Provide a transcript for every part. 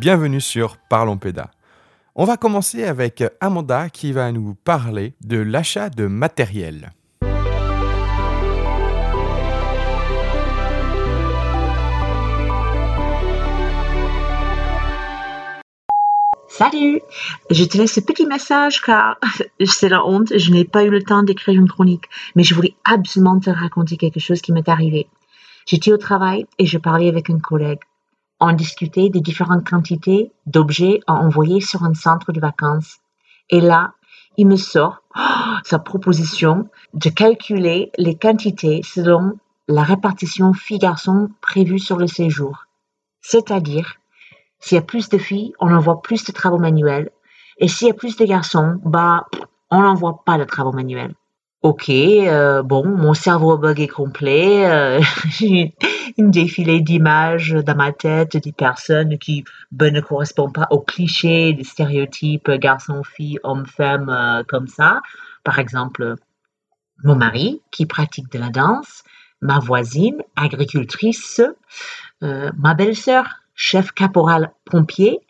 bienvenue sur Parlons Péda. On va commencer avec Amanda qui va nous parler de l'achat de matériel. Salut Je te laisse ce petit message car c'est la honte, je n'ai pas eu le temps d'écrire une chronique, mais je voulais absolument te raconter quelque chose qui m'est arrivé. J'étais au travail et je parlais avec un collègue. On discutait des différentes quantités d'objets à envoyer sur un centre de vacances. Et là, il me sort oh, sa proposition de calculer les quantités selon la répartition filles-garçons prévue sur le séjour. C'est-à-dire s'il y a plus de filles, on envoie plus de travaux manuels. Et s'il y a plus de garçons, bah, on n'envoie pas de travaux manuels. Ok, euh, bon, mon cerveau bug est complet. Euh, J'ai une défilée d'images dans ma tête des personnes qui ben, ne correspondent pas aux clichés, des stéréotypes garçon-fille, homme-femme, euh, comme ça. Par exemple, mon mari qui pratique de la danse, ma voisine, agricultrice, euh, ma belle-sœur chef caporal pompier,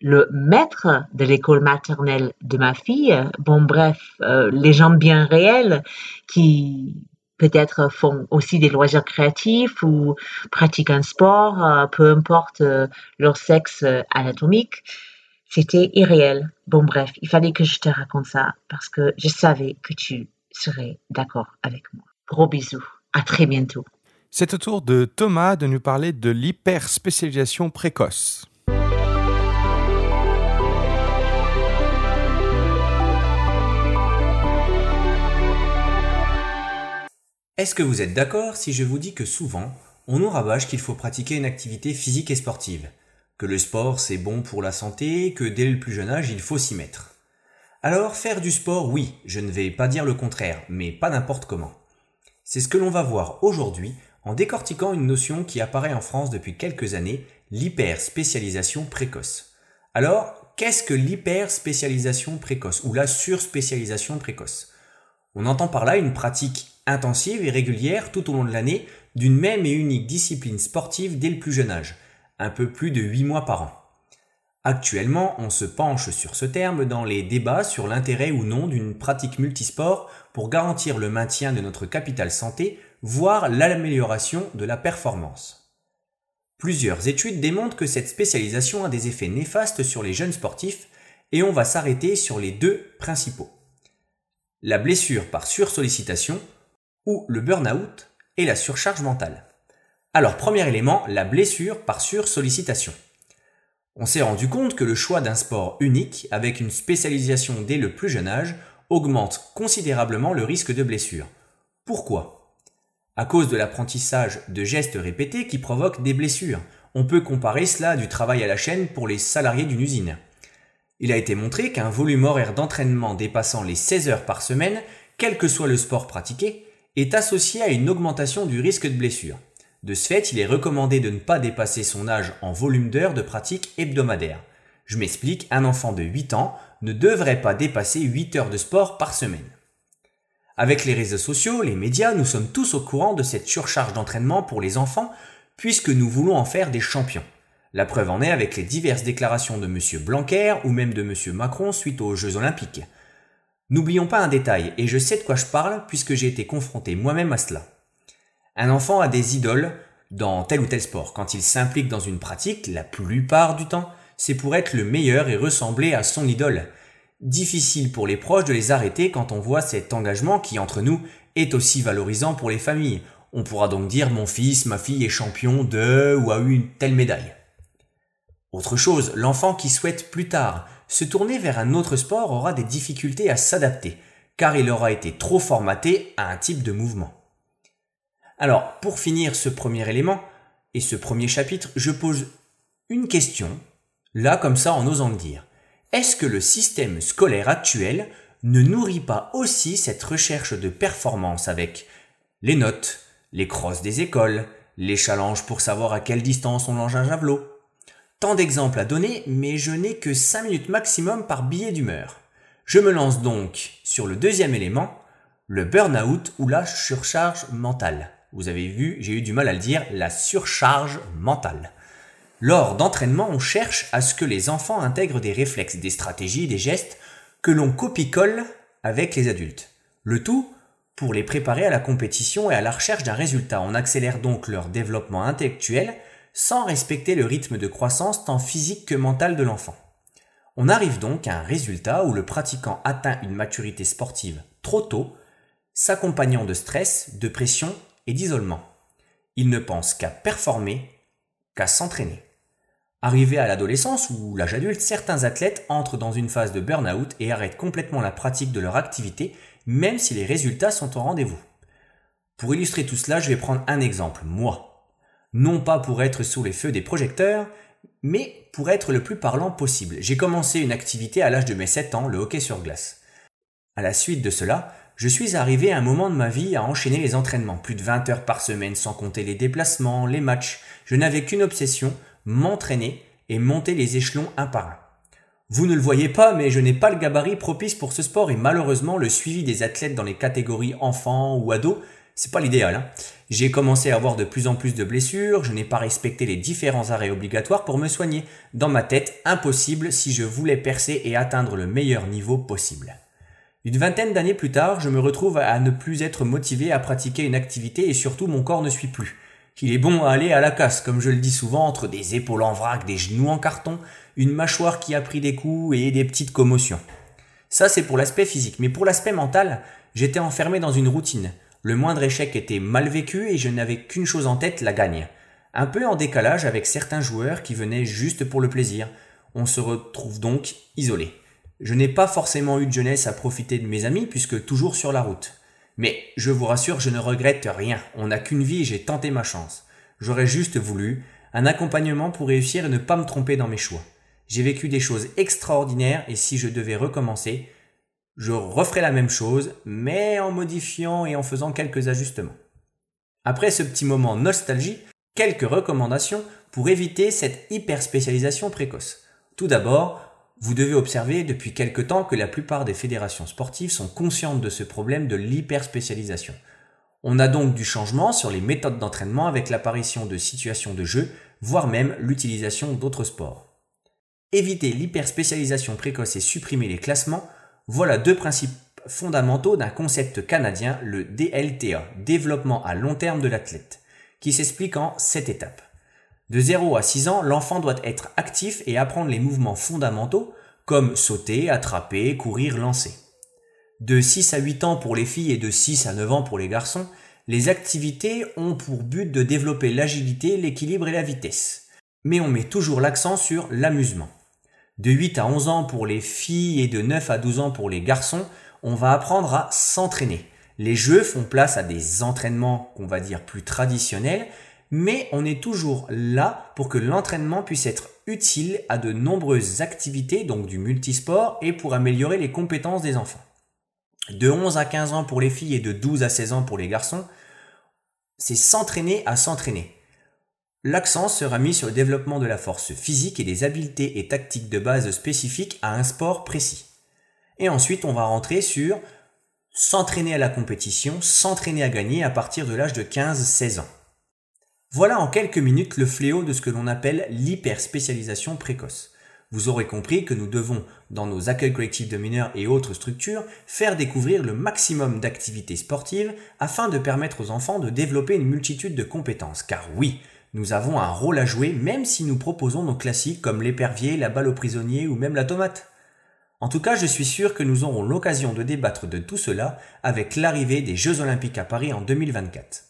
le maître de l'école maternelle de ma fille, bon bref, euh, les gens bien réels qui peut-être font aussi des loisirs créatifs ou pratiquent un sport, euh, peu importe euh, leur sexe anatomique, c'était irréel. Bon bref, il fallait que je te raconte ça parce que je savais que tu serais d'accord avec moi. Gros bisous, à très bientôt. C'est au tour de Thomas de nous parler de l'hyperspécialisation précoce. Est-ce que vous êtes d'accord si je vous dis que souvent, on nous rabâche qu'il faut pratiquer une activité physique et sportive, que le sport c'est bon pour la santé, que dès le plus jeune âge il faut s'y mettre? Alors faire du sport, oui, je ne vais pas dire le contraire, mais pas n'importe comment. C'est ce que l'on va voir aujourd'hui en décortiquant une notion qui apparaît en France depuis quelques années, l'hyperspécialisation précoce. Alors, qu'est-ce que l'hyperspécialisation précoce ou la surspécialisation précoce? On entend par là une pratique intensive et régulière tout au long de l'année d'une même et unique discipline sportive dès le plus jeune âge, un peu plus de 8 mois par an. Actuellement, on se penche sur ce terme dans les débats sur l'intérêt ou non d'une pratique multisport pour garantir le maintien de notre capital santé voire l'amélioration de la performance. Plusieurs études démontrent que cette spécialisation a des effets néfastes sur les jeunes sportifs et on va s'arrêter sur les deux principaux. La blessure par sursollicitation ou le burn-out et la surcharge mentale. Alors premier élément, la blessure par sursollicitation. On s'est rendu compte que le choix d'un sport unique avec une spécialisation dès le plus jeune âge augmente considérablement le risque de blessure. Pourquoi? À cause de l'apprentissage de gestes répétés qui provoquent des blessures. On peut comparer cela du travail à la chaîne pour les salariés d'une usine. Il a été montré qu'un volume horaire d'entraînement dépassant les 16 heures par semaine, quel que soit le sport pratiqué, est associé à une augmentation du risque de blessure. De ce fait, il est recommandé de ne pas dépasser son âge en volume d'heures de pratique hebdomadaire. Je m'explique, un enfant de 8 ans ne devrait pas dépasser 8 heures de sport par semaine. Avec les réseaux sociaux, les médias, nous sommes tous au courant de cette surcharge d'entraînement pour les enfants puisque nous voulons en faire des champions. La preuve en est avec les diverses déclarations de M. Blanquer ou même de M. Macron suite aux Jeux Olympiques. N'oublions pas un détail, et je sais de quoi je parle puisque j'ai été confronté moi-même à cela. Un enfant a des idoles dans tel ou tel sport. Quand il s'implique dans une pratique, la plupart du temps, c'est pour être le meilleur et ressembler à son idole. Difficile pour les proches de les arrêter quand on voit cet engagement qui, entre nous, est aussi valorisant pour les familles. On pourra donc dire mon fils, ma fille est champion de ou a eu une telle médaille. Autre chose, l'enfant qui souhaite plus tard se tourner vers un autre sport aura des difficultés à s'adapter, car il aura été trop formaté à un type de mouvement. Alors, pour finir ce premier élément et ce premier chapitre, je pose une question, là comme ça en osant le dire. Est-ce que le système scolaire actuel ne nourrit pas aussi cette recherche de performance avec les notes, les crosses des écoles, les challenges pour savoir à quelle distance on lance un javelot Tant d'exemples à donner, mais je n'ai que 5 minutes maximum par billet d'humeur. Je me lance donc sur le deuxième élément, le burn-out ou la surcharge mentale. Vous avez vu, j'ai eu du mal à le dire, la surcharge mentale. Lors d'entraînement, on cherche à ce que les enfants intègrent des réflexes, des stratégies, des gestes que l'on copie-colle avec les adultes. Le tout pour les préparer à la compétition et à la recherche d'un résultat. On accélère donc leur développement intellectuel sans respecter le rythme de croissance tant physique que mental de l'enfant. On arrive donc à un résultat où le pratiquant atteint une maturité sportive trop tôt, s'accompagnant de stress, de pression et d'isolement. Il ne pense qu'à performer, qu'à s'entraîner. Arrivé à l'adolescence ou l'âge adulte, certains athlètes entrent dans une phase de burn-out et arrêtent complètement la pratique de leur activité, même si les résultats sont au rendez-vous. Pour illustrer tout cela, je vais prendre un exemple, moi. Non pas pour être sous les feux des projecteurs, mais pour être le plus parlant possible. J'ai commencé une activité à l'âge de mes 7 ans, le hockey sur glace. À la suite de cela, je suis arrivé à un moment de ma vie à enchaîner les entraînements, plus de 20 heures par semaine sans compter les déplacements, les matchs. Je n'avais qu'une obsession, m'entraîner et monter les échelons un par un. Vous ne le voyez pas, mais je n'ai pas le gabarit propice pour ce sport et malheureusement le suivi des athlètes dans les catégories enfants ou ados, c'est pas l'idéal. Hein. J'ai commencé à avoir de plus en plus de blessures, je n'ai pas respecté les différents arrêts obligatoires pour me soigner. Dans ma tête, impossible si je voulais percer et atteindre le meilleur niveau possible. Une vingtaine d'années plus tard, je me retrouve à ne plus être motivé à pratiquer une activité et surtout mon corps ne suit plus. Il est bon à aller à la casse, comme je le dis souvent, entre des épaules en vrac, des genoux en carton, une mâchoire qui a pris des coups et des petites commotions. Ça, c'est pour l'aspect physique. Mais pour l'aspect mental, j'étais enfermé dans une routine. Le moindre échec était mal vécu et je n'avais qu'une chose en tête, la gagne. Un peu en décalage avec certains joueurs qui venaient juste pour le plaisir. On se retrouve donc isolé. Je n'ai pas forcément eu de jeunesse à profiter de mes amis puisque toujours sur la route. Mais je vous rassure, je ne regrette rien. On n'a qu'une vie et j'ai tenté ma chance. J'aurais juste voulu un accompagnement pour réussir et ne pas me tromper dans mes choix. J'ai vécu des choses extraordinaires et si je devais recommencer, je referais la même chose, mais en modifiant et en faisant quelques ajustements. Après ce petit moment nostalgie, quelques recommandations pour éviter cette hyper spécialisation précoce. Tout d'abord, vous devez observer depuis quelque temps que la plupart des fédérations sportives sont conscientes de ce problème de l'hyperspécialisation. On a donc du changement sur les méthodes d'entraînement avec l'apparition de situations de jeu, voire même l'utilisation d'autres sports. Éviter l'hyperspécialisation précoce et supprimer les classements, voilà deux principes fondamentaux d'un concept canadien, le DLTA, développement à long terme de l'athlète, qui s'explique en sept étapes. De 0 à 6 ans, l'enfant doit être actif et apprendre les mouvements fondamentaux comme sauter, attraper, courir, lancer. De 6 à 8 ans pour les filles et de 6 à 9 ans pour les garçons, les activités ont pour but de développer l'agilité, l'équilibre et la vitesse. Mais on met toujours l'accent sur l'amusement. De 8 à 11 ans pour les filles et de 9 à 12 ans pour les garçons, on va apprendre à s'entraîner. Les jeux font place à des entraînements qu'on va dire plus traditionnels mais on est toujours là pour que l'entraînement puisse être utile à de nombreuses activités, donc du multisport, et pour améliorer les compétences des enfants. De 11 à 15 ans pour les filles et de 12 à 16 ans pour les garçons, c'est s'entraîner à s'entraîner. L'accent sera mis sur le développement de la force physique et des habiletés et tactiques de base spécifiques à un sport précis. Et ensuite, on va rentrer sur s'entraîner à la compétition, s'entraîner à gagner à partir de l'âge de 15-16 ans. Voilà en quelques minutes le fléau de ce que l'on appelle l'hyperspécialisation précoce. Vous aurez compris que nous devons, dans nos accueils collectifs de mineurs et autres structures, faire découvrir le maximum d'activités sportives afin de permettre aux enfants de développer une multitude de compétences. Car oui, nous avons un rôle à jouer même si nous proposons nos classiques comme l'épervier, la balle au prisonnier ou même la tomate. En tout cas, je suis sûr que nous aurons l'occasion de débattre de tout cela avec l'arrivée des Jeux Olympiques à Paris en 2024.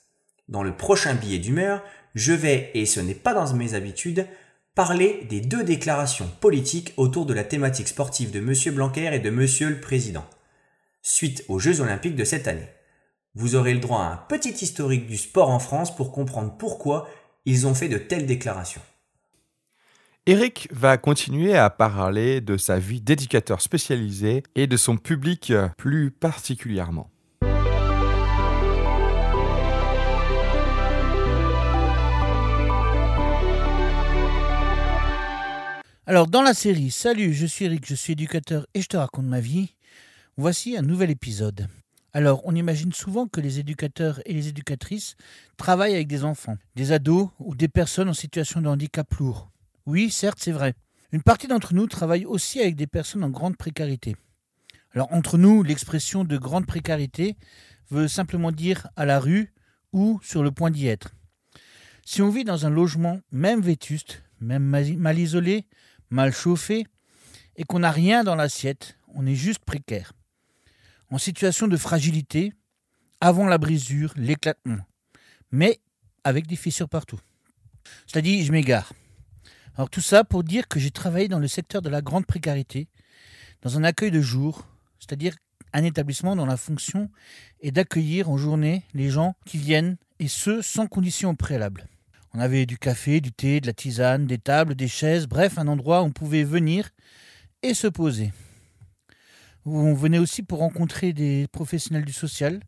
Dans le prochain billet d'humeur, je vais, et ce n'est pas dans mes habitudes, parler des deux déclarations politiques autour de la thématique sportive de M. Blanquer et de M. le Président, suite aux Jeux olympiques de cette année. Vous aurez le droit à un petit historique du sport en France pour comprendre pourquoi ils ont fait de telles déclarations. Eric va continuer à parler de sa vie d'éducateur spécialisé et de son public plus particulièrement. Alors, dans la série Salut, je suis Eric, je suis éducateur et je te raconte ma vie, voici un nouvel épisode. Alors, on imagine souvent que les éducateurs et les éducatrices travaillent avec des enfants, des ados ou des personnes en situation de handicap lourd. Oui, certes, c'est vrai. Une partie d'entre nous travaille aussi avec des personnes en grande précarité. Alors entre nous, l'expression de grande précarité veut simplement dire à la rue ou sur le point d'y être. Si on vit dans un logement même vétuste, même mal isolé, mal chauffé, et qu'on n'a rien dans l'assiette, on est juste précaire. En situation de fragilité, avant la brisure, l'éclatement, mais avec des fissures partout. Dit, je m'égare. Alors tout ça pour dire que j'ai travaillé dans le secteur de la grande précarité, dans un accueil de jour, c'est-à-dire un établissement dont la fonction est d'accueillir en journée les gens qui viennent, et ce, sans conditions préalables. On avait du café, du thé, de la tisane, des tables, des chaises, bref, un endroit où on pouvait venir et se poser. On venait aussi pour rencontrer des professionnels du social,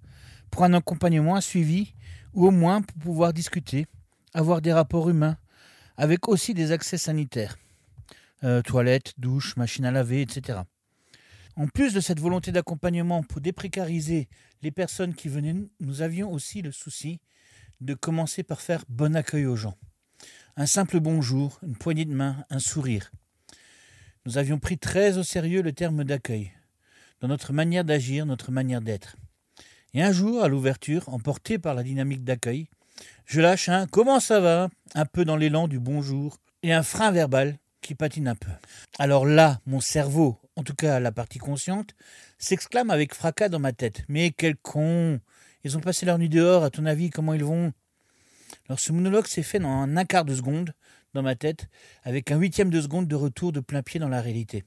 pour un accompagnement, un suivi, ou au moins pour pouvoir discuter, avoir des rapports humains, avec aussi des accès sanitaires. Euh, toilettes, douches, machines à laver, etc. En plus de cette volonté d'accompagnement pour déprécariser les personnes qui venaient, nous avions aussi le souci de commencer par faire bon accueil aux gens. Un simple bonjour, une poignée de main, un sourire. Nous avions pris très au sérieux le terme d'accueil, dans notre manière d'agir, notre manière d'être. Et un jour, à l'ouverture, emporté par la dynamique d'accueil, je lâche un Comment ça va? un peu dans l'élan du bonjour et un frein verbal qui patine un peu. Alors là, mon cerveau, en tout cas la partie consciente, s'exclame avec fracas dans ma tête. Mais quel con Ils ont passé leur nuit dehors, à ton avis, comment ils vont? Alors ce monologue s'est fait dans un quart de seconde dans ma tête, avec un huitième de seconde de retour de plein pied dans la réalité.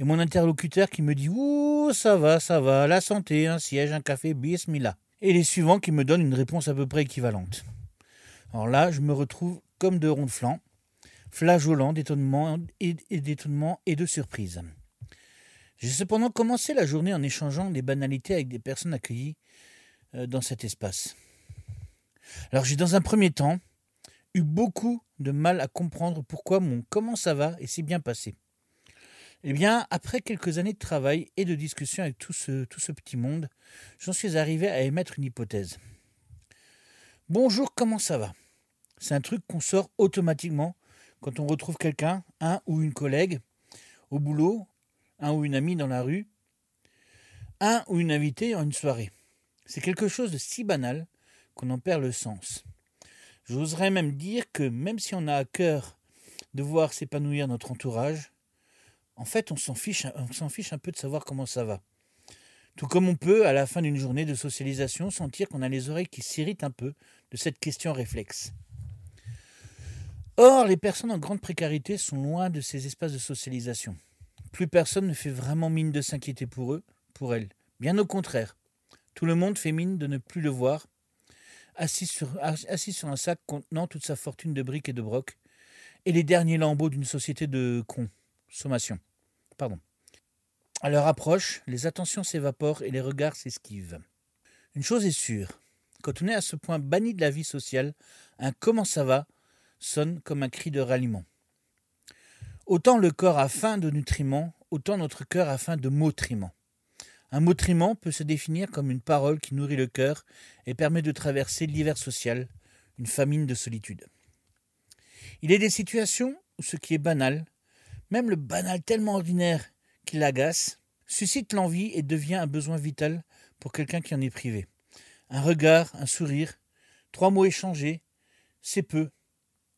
Et mon interlocuteur qui me dit Ouh, ça va, ça va, la santé, un siège, un café, bismillah. Et les suivants qui me donnent une réponse à peu près équivalente. Alors là, je me retrouve comme de ronds flageolant d'étonnement et, d'étonnement et de surprise. J'ai cependant commencé la journée en échangeant des banalités avec des personnes accueillies euh, dans cet espace. Alors j'ai dans un premier temps eu beaucoup de mal à comprendre pourquoi mon comment ça va est si bien passé. Eh bien, après quelques années de travail et de discussion avec tout ce, tout ce petit monde, j'en suis arrivé à émettre une hypothèse. Bonjour, comment ça va? C'est un truc qu'on sort automatiquement quand on retrouve quelqu'un, un ou une collègue, au boulot, un ou une amie dans la rue, un ou une invitée en une soirée. C'est quelque chose de si banal qu'on en perd le sens. J'oserais même dire que même si on a à cœur de voir s'épanouir notre entourage, en fait on s'en fiche, un peu de savoir comment ça va. Tout comme on peut, à la fin d'une journée de socialisation, sentir qu'on a les oreilles qui s'irritent un peu de cette question réflexe. Or, les personnes en grande précarité sont loin de ces espaces de socialisation. Plus personne ne fait vraiment mine de s'inquiéter pour eux, pour elles. Bien au contraire. Tout le monde fait mine de ne plus le voir, assis sur, assis sur un sac contenant toute sa fortune de briques et de brocs, et les derniers lambeaux d'une société de consommation. À leur approche, les attentions s'évaporent et les regards s'esquivent. Une chose est sûre, quand on est à ce point banni de la vie sociale, un comment ça va sonne comme un cri de ralliement. Autant le corps a faim de nutriments, autant notre cœur a faim de motriment. Un motriment peut se définir comme une parole qui nourrit le cœur et permet de traverser l'hiver social, une famine de solitude. Il est des situations où ce qui est banal, même le banal tellement ordinaire qu'il agace, suscite l'envie et devient un besoin vital pour quelqu'un qui en est privé. Un regard, un sourire, trois mots échangés, c'est peu,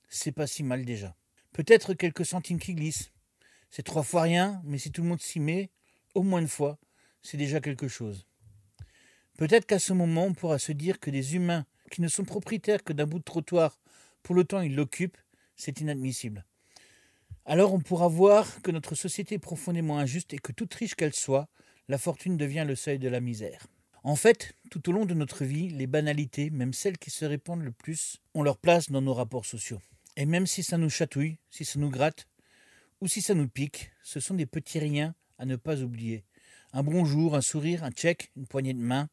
c'est pas si mal déjà. Peut-être quelques centimes qui glissent. C'est trois fois rien, mais si tout le monde s'y met, au moins une fois, c'est déjà quelque chose. Peut-être qu'à ce moment, on pourra se dire que des humains qui ne sont propriétaires que d'un bout de trottoir, pour le temps ils l'occupent, c'est inadmissible. Alors on pourra voir que notre société est profondément injuste et que toute riche qu'elle soit, la fortune devient le seuil de la misère. En fait, tout au long de notre vie, les banalités, même celles qui se répandent le plus, ont leur place dans nos rapports sociaux. Et même si ça nous chatouille, si ça nous gratte, ou si ça nous pique, ce sont des petits riens à ne pas oublier. Un bonjour, un sourire, un check, une poignée de main,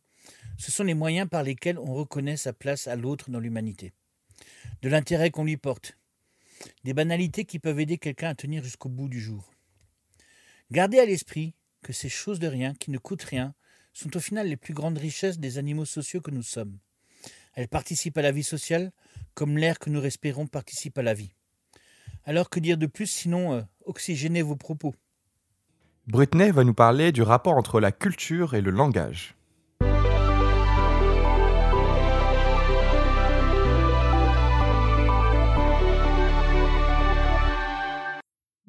ce sont les moyens par lesquels on reconnaît sa place à l'autre dans l'humanité. De l'intérêt qu'on lui porte. Des banalités qui peuvent aider quelqu'un à tenir jusqu'au bout du jour. Gardez à l'esprit que ces choses de rien, qui ne coûtent rien, sont au final les plus grandes richesses des animaux sociaux que nous sommes. Elles participent à la vie sociale, comme l'air que nous respirons participe à la vie. Alors que dire de plus sinon euh, oxygéner vos propos? Britney va nous parler du rapport entre la culture et le langage.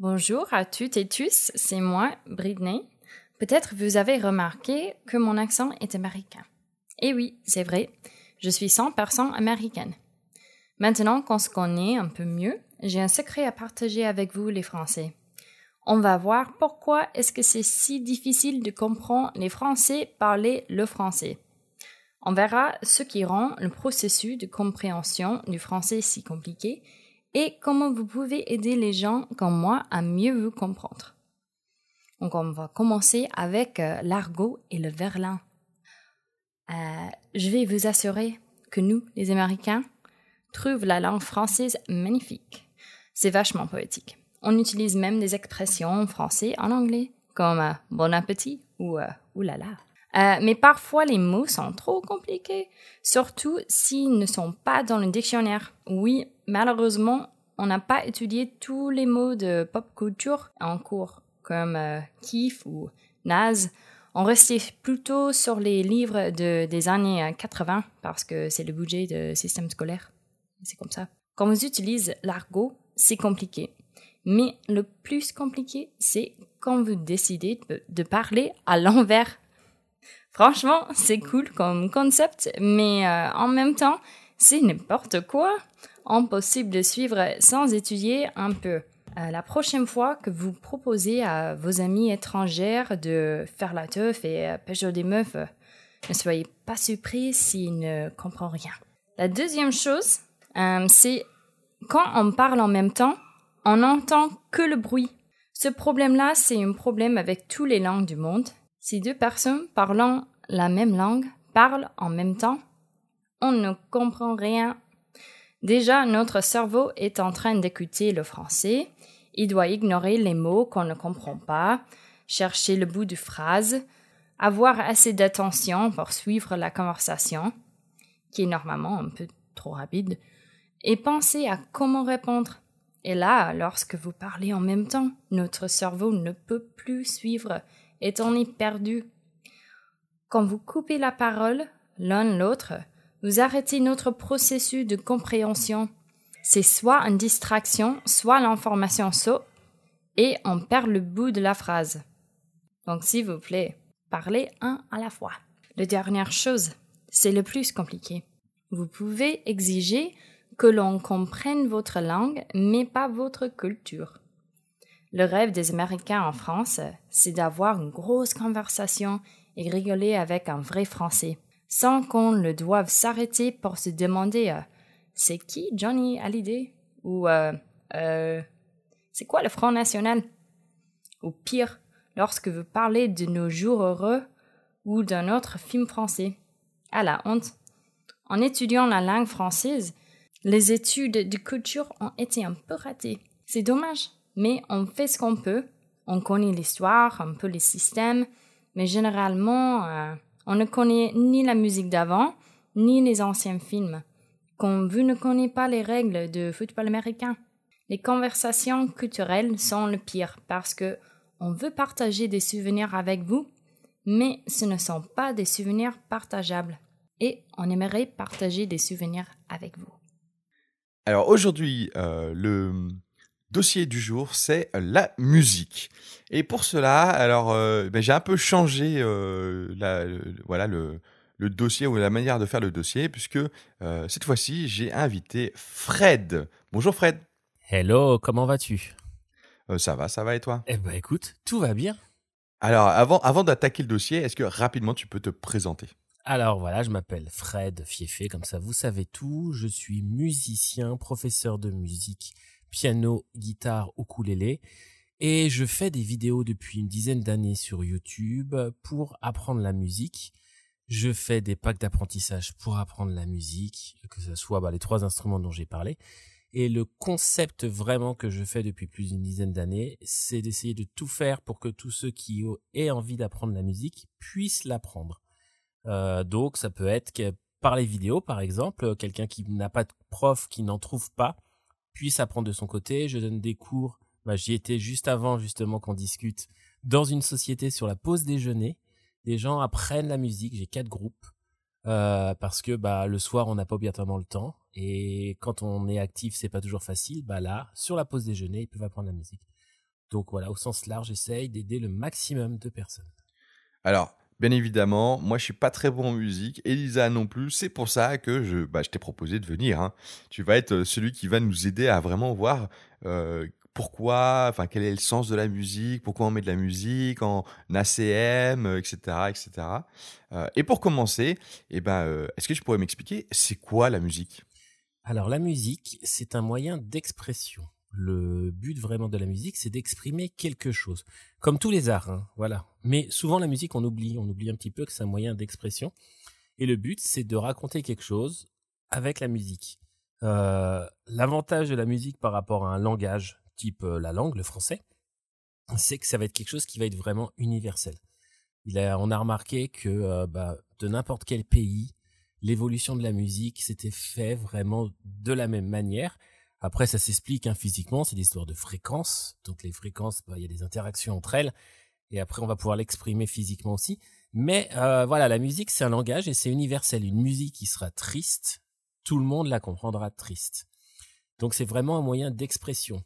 Bonjour à toutes et tous, c'est moi, Britney. Peut-être vous avez remarqué que mon accent est américain. Et oui, c'est vrai, je suis 100% américaine. Maintenant qu'on se connaît un peu mieux, j'ai un secret à partager avec vous les Français. On va voir pourquoi est-ce que c'est si difficile de comprendre les Français parler le français. On verra ce qui rend le processus de compréhension du français si compliqué et comment vous pouvez aider les gens comme moi à mieux vous comprendre. Donc on va commencer avec euh, l'argot et le verlan. Euh, je vais vous assurer que nous, les Américains, trouvons la langue française magnifique. C'est vachement poétique. On utilise même des expressions en français en anglais, comme euh, bon appétit ou oulala. mais parfois les mots sont trop compliqués, surtout s'ils ne sont pas dans le dictionnaire. Oui, malheureusement, on n'a pas étudié tous les mots de pop culture en cours, comme euh, kiff ou naze. On restait plutôt sur les livres de, des années 80 euh, parce que c'est le budget du système scolaire. C'est comme ça. Quand vous utilisez l'argot, c'est compliqué. Mais le plus compliqué, c'est quand vous décidez de parler à l'envers. Franchement, c'est cool comme concept, mais euh, en même temps, c'est n'importe quoi. Impossible de suivre sans étudier un peu. Euh, la prochaine fois que vous proposez à vos amis étrangères de faire la teuf et euh, pêcher des meufs, euh, ne soyez pas surpris s'ils ne comprennent rien. La deuxième chose, c'est quand on parle en même temps, on n'entend que le bruit. Ce problème-là, c'est un problème avec toutes les langues du monde. Si deux personnes parlant la même langue parlent en même temps, on ne comprend rien. Déjà, notre cerveau est en train d'écouter le français. Il doit ignorer les mots qu'on ne comprend pas, chercher le bout de phrase, avoir assez d'attention pour suivre la conversation, qui est normalement un peu trop rapide, et penser à comment répondre. Et là, lorsque vous parlez en même temps, notre cerveau ne peut plus suivre et on est perdu. Quand vous coupez la parole l'un l'autre, vous arrêtez notre processus de compréhension. C'est soit une distraction, soit l'information saute et on perd le bout de la phrase. Donc, s'il vous plaît, parlez un à la fois. La dernière chose, c'est le plus compliqué. Vous pouvez exiger que l'on comprenne votre langue, mais pas votre culture. Le rêve des Américains en France, c'est d'avoir une grosse conversation et rigoler avec un vrai Français sans qu'on le doive s'arrêter pour se demander euh, c'est qui Johnny Hallyday? Ou euh, euh, c'est quoi le Front National? Ou pire lorsque vous parlez de nos jours heureux ou d'un autre film français. À la honte. En étudiant la langue française, les études de culture ont été un peu ratées. C'est dommage, mais on fait ce qu'on peut. On connaît l'histoire, un peu les systèmes, mais généralement, on ne connaît ni la musique d'avant, ni les anciens films. Comme vous ne connaissez pas les règles de football américain. Les conversations culturelles sont le pire parce que on veut partager des souvenirs avec vous, mais ce ne sont pas des souvenirs partageables. Et on aimerait partager des souvenirs avec vous. Alors aujourd'hui, euh, le dossier du jour, c'est la musique. Et pour cela, alors, euh, ben, j'ai un peu changé euh, la, voilà, le, le, dossier ou la manière de faire le dossier, puisque euh, cette fois-ci, j'ai invité Fred. Bonjour Fred. Hello, comment vas-tu? Ça va, ça va et toi? Eh ben écoute, tout va bien. Alors, avant, avant d'attaquer le dossier, est-ce que rapidement tu peux te présenter? Alors voilà, je m'appelle Fred Fiefé, comme ça vous savez tout. Je suis musicien, professeur de musique piano, guitare, ukulélé. Et je fais des vidéos depuis une dizaine d'années sur YouTube pour apprendre la musique. Je fais des packs d'apprentissage pour apprendre la musique, que ce soit bah, les trois instruments dont j'ai parlé. Et le concept vraiment que je fais depuis plus d'une dizaine d'années, c'est d'essayer de tout faire pour que tous ceux qui aient envie d'apprendre la musique puissent l'apprendre. Euh, donc ça peut être que par les vidéos par exemple, quelqu'un qui n'a pas de prof, qui n'en trouve pas, puisse apprendre de son côté. Je donne des cours. Bah, J'y étais juste avant justement qu'on discute dans une société sur la pause déjeuner. Les gens apprennent la musique. J'ai quatre groupes euh, parce que bah le soir on n'a pas obligatoirement le temps et quand on est actif c'est pas toujours facile. Bah là sur la pause déjeuner ils peuvent apprendre la musique. Donc voilà au sens large j'essaye d'aider le maximum de personnes. Alors, bien évidemment, moi je suis pas très bon en musique, Elisa non plus, c'est pour ça que je, bah, je t'ai proposé de venir. hein. Tu vas être euh, celui qui va nous aider à vraiment voir euh, pourquoi, enfin quel est le sens de la musique, pourquoi on met de la musique en ACM, etc. etc. Et pour commencer, eh ben, euh, est-ce que tu pourrais m'expliquer c'est quoi la musique? Alors la musique, c'est un moyen d'expression. Le but vraiment de la musique, c'est d'exprimer quelque chose. Comme tous les arts, hein, voilà. Mais souvent la musique, on oublie, on oublie un petit peu que c'est un moyen d'expression. Et le but, c'est de raconter quelque chose avec la musique. Euh, L'avantage de la musique par rapport à un langage, type euh, la langue, le français, c'est que ça va être quelque chose qui va être vraiment universel. Il a, on a remarqué que euh, bah, de n'importe quel pays, l'évolution de la musique s'était fait vraiment de la même manière. Après, ça s'explique hein, physiquement, c'est l'histoire de fréquences. Donc les fréquences, bah, il y a des interactions entre elles. Et après, on va pouvoir l'exprimer physiquement aussi. Mais euh, voilà, la musique, c'est un langage et c'est universel. Une musique qui sera triste, tout le monde la comprendra triste. Donc c'est vraiment un moyen d'expression.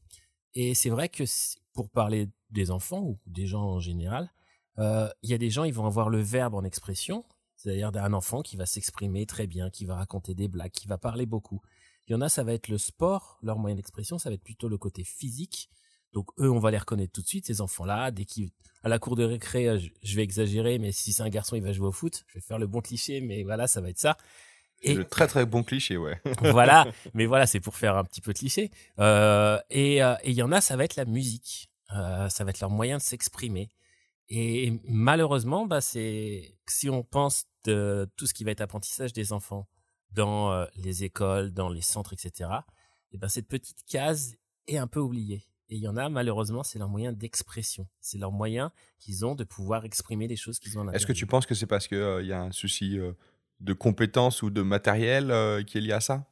Et c'est vrai que pour parler des enfants ou des gens en général, euh, il y a des gens, ils vont avoir le verbe en expression, c'est-à-dire un enfant qui va s'exprimer très bien, qui va raconter des blagues, qui va parler beaucoup. Il y en a, ça va être le sport, leur moyen d'expression, ça va être plutôt le côté physique. Donc eux, on va les reconnaître tout de suite, ces enfants-là. Dès qu'ils, à la cour de récré, euh, je, vais exagérer, mais si c'est un garçon, il va jouer au foot. Je vais faire le bon cliché, mais voilà, ça va être ça. C'est le très très bon cliché, ouais. voilà, mais voilà, c'est pour faire un petit peu cliché. Euh, et euh, et il y en a, ça va être la musique. Euh, ça va être leur moyen de s'exprimer. Et malheureusement, bah, c'est si on pense de tout ce qui va être apprentissage des enfants dans euh, les écoles, dans les centres, etc. Et ben cette petite case est un peu oubliée. Et il y en a, malheureusement, c'est leur moyen d'expression. C'est leur moyen qu'ils ont de pouvoir exprimer les choses qu'ils ont Est-ce que tu penses que c'est parce qu'il y a un souci euh, de compétences ou de matériel euh, qui est lié à ça?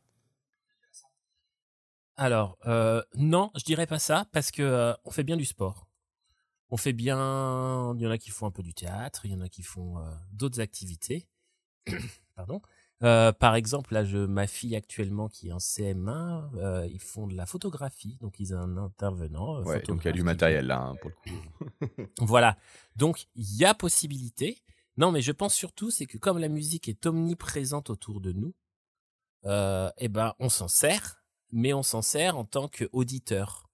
Alors, euh, non, je dirais pas ça parce que euh, on fait bien du sport. On fait bien. Il y en a qui font un peu du théâtre, il y en a qui font euh, d'autres activités. Pardon. Euh, par exemple, là, je, ma fille actuellement qui est en CM1, euh, ils font de la photographie, donc ils ont un intervenant. euh, Ouais, donc il y a du matériel là, hein, pour le coup. voilà. Donc, il y a possibilité. Non, mais je pense surtout, c'est que comme la musique est omniprésente autour de nous, euh, eh ben, on s'en sert, mais on s'en sert en tant qu'auditeur.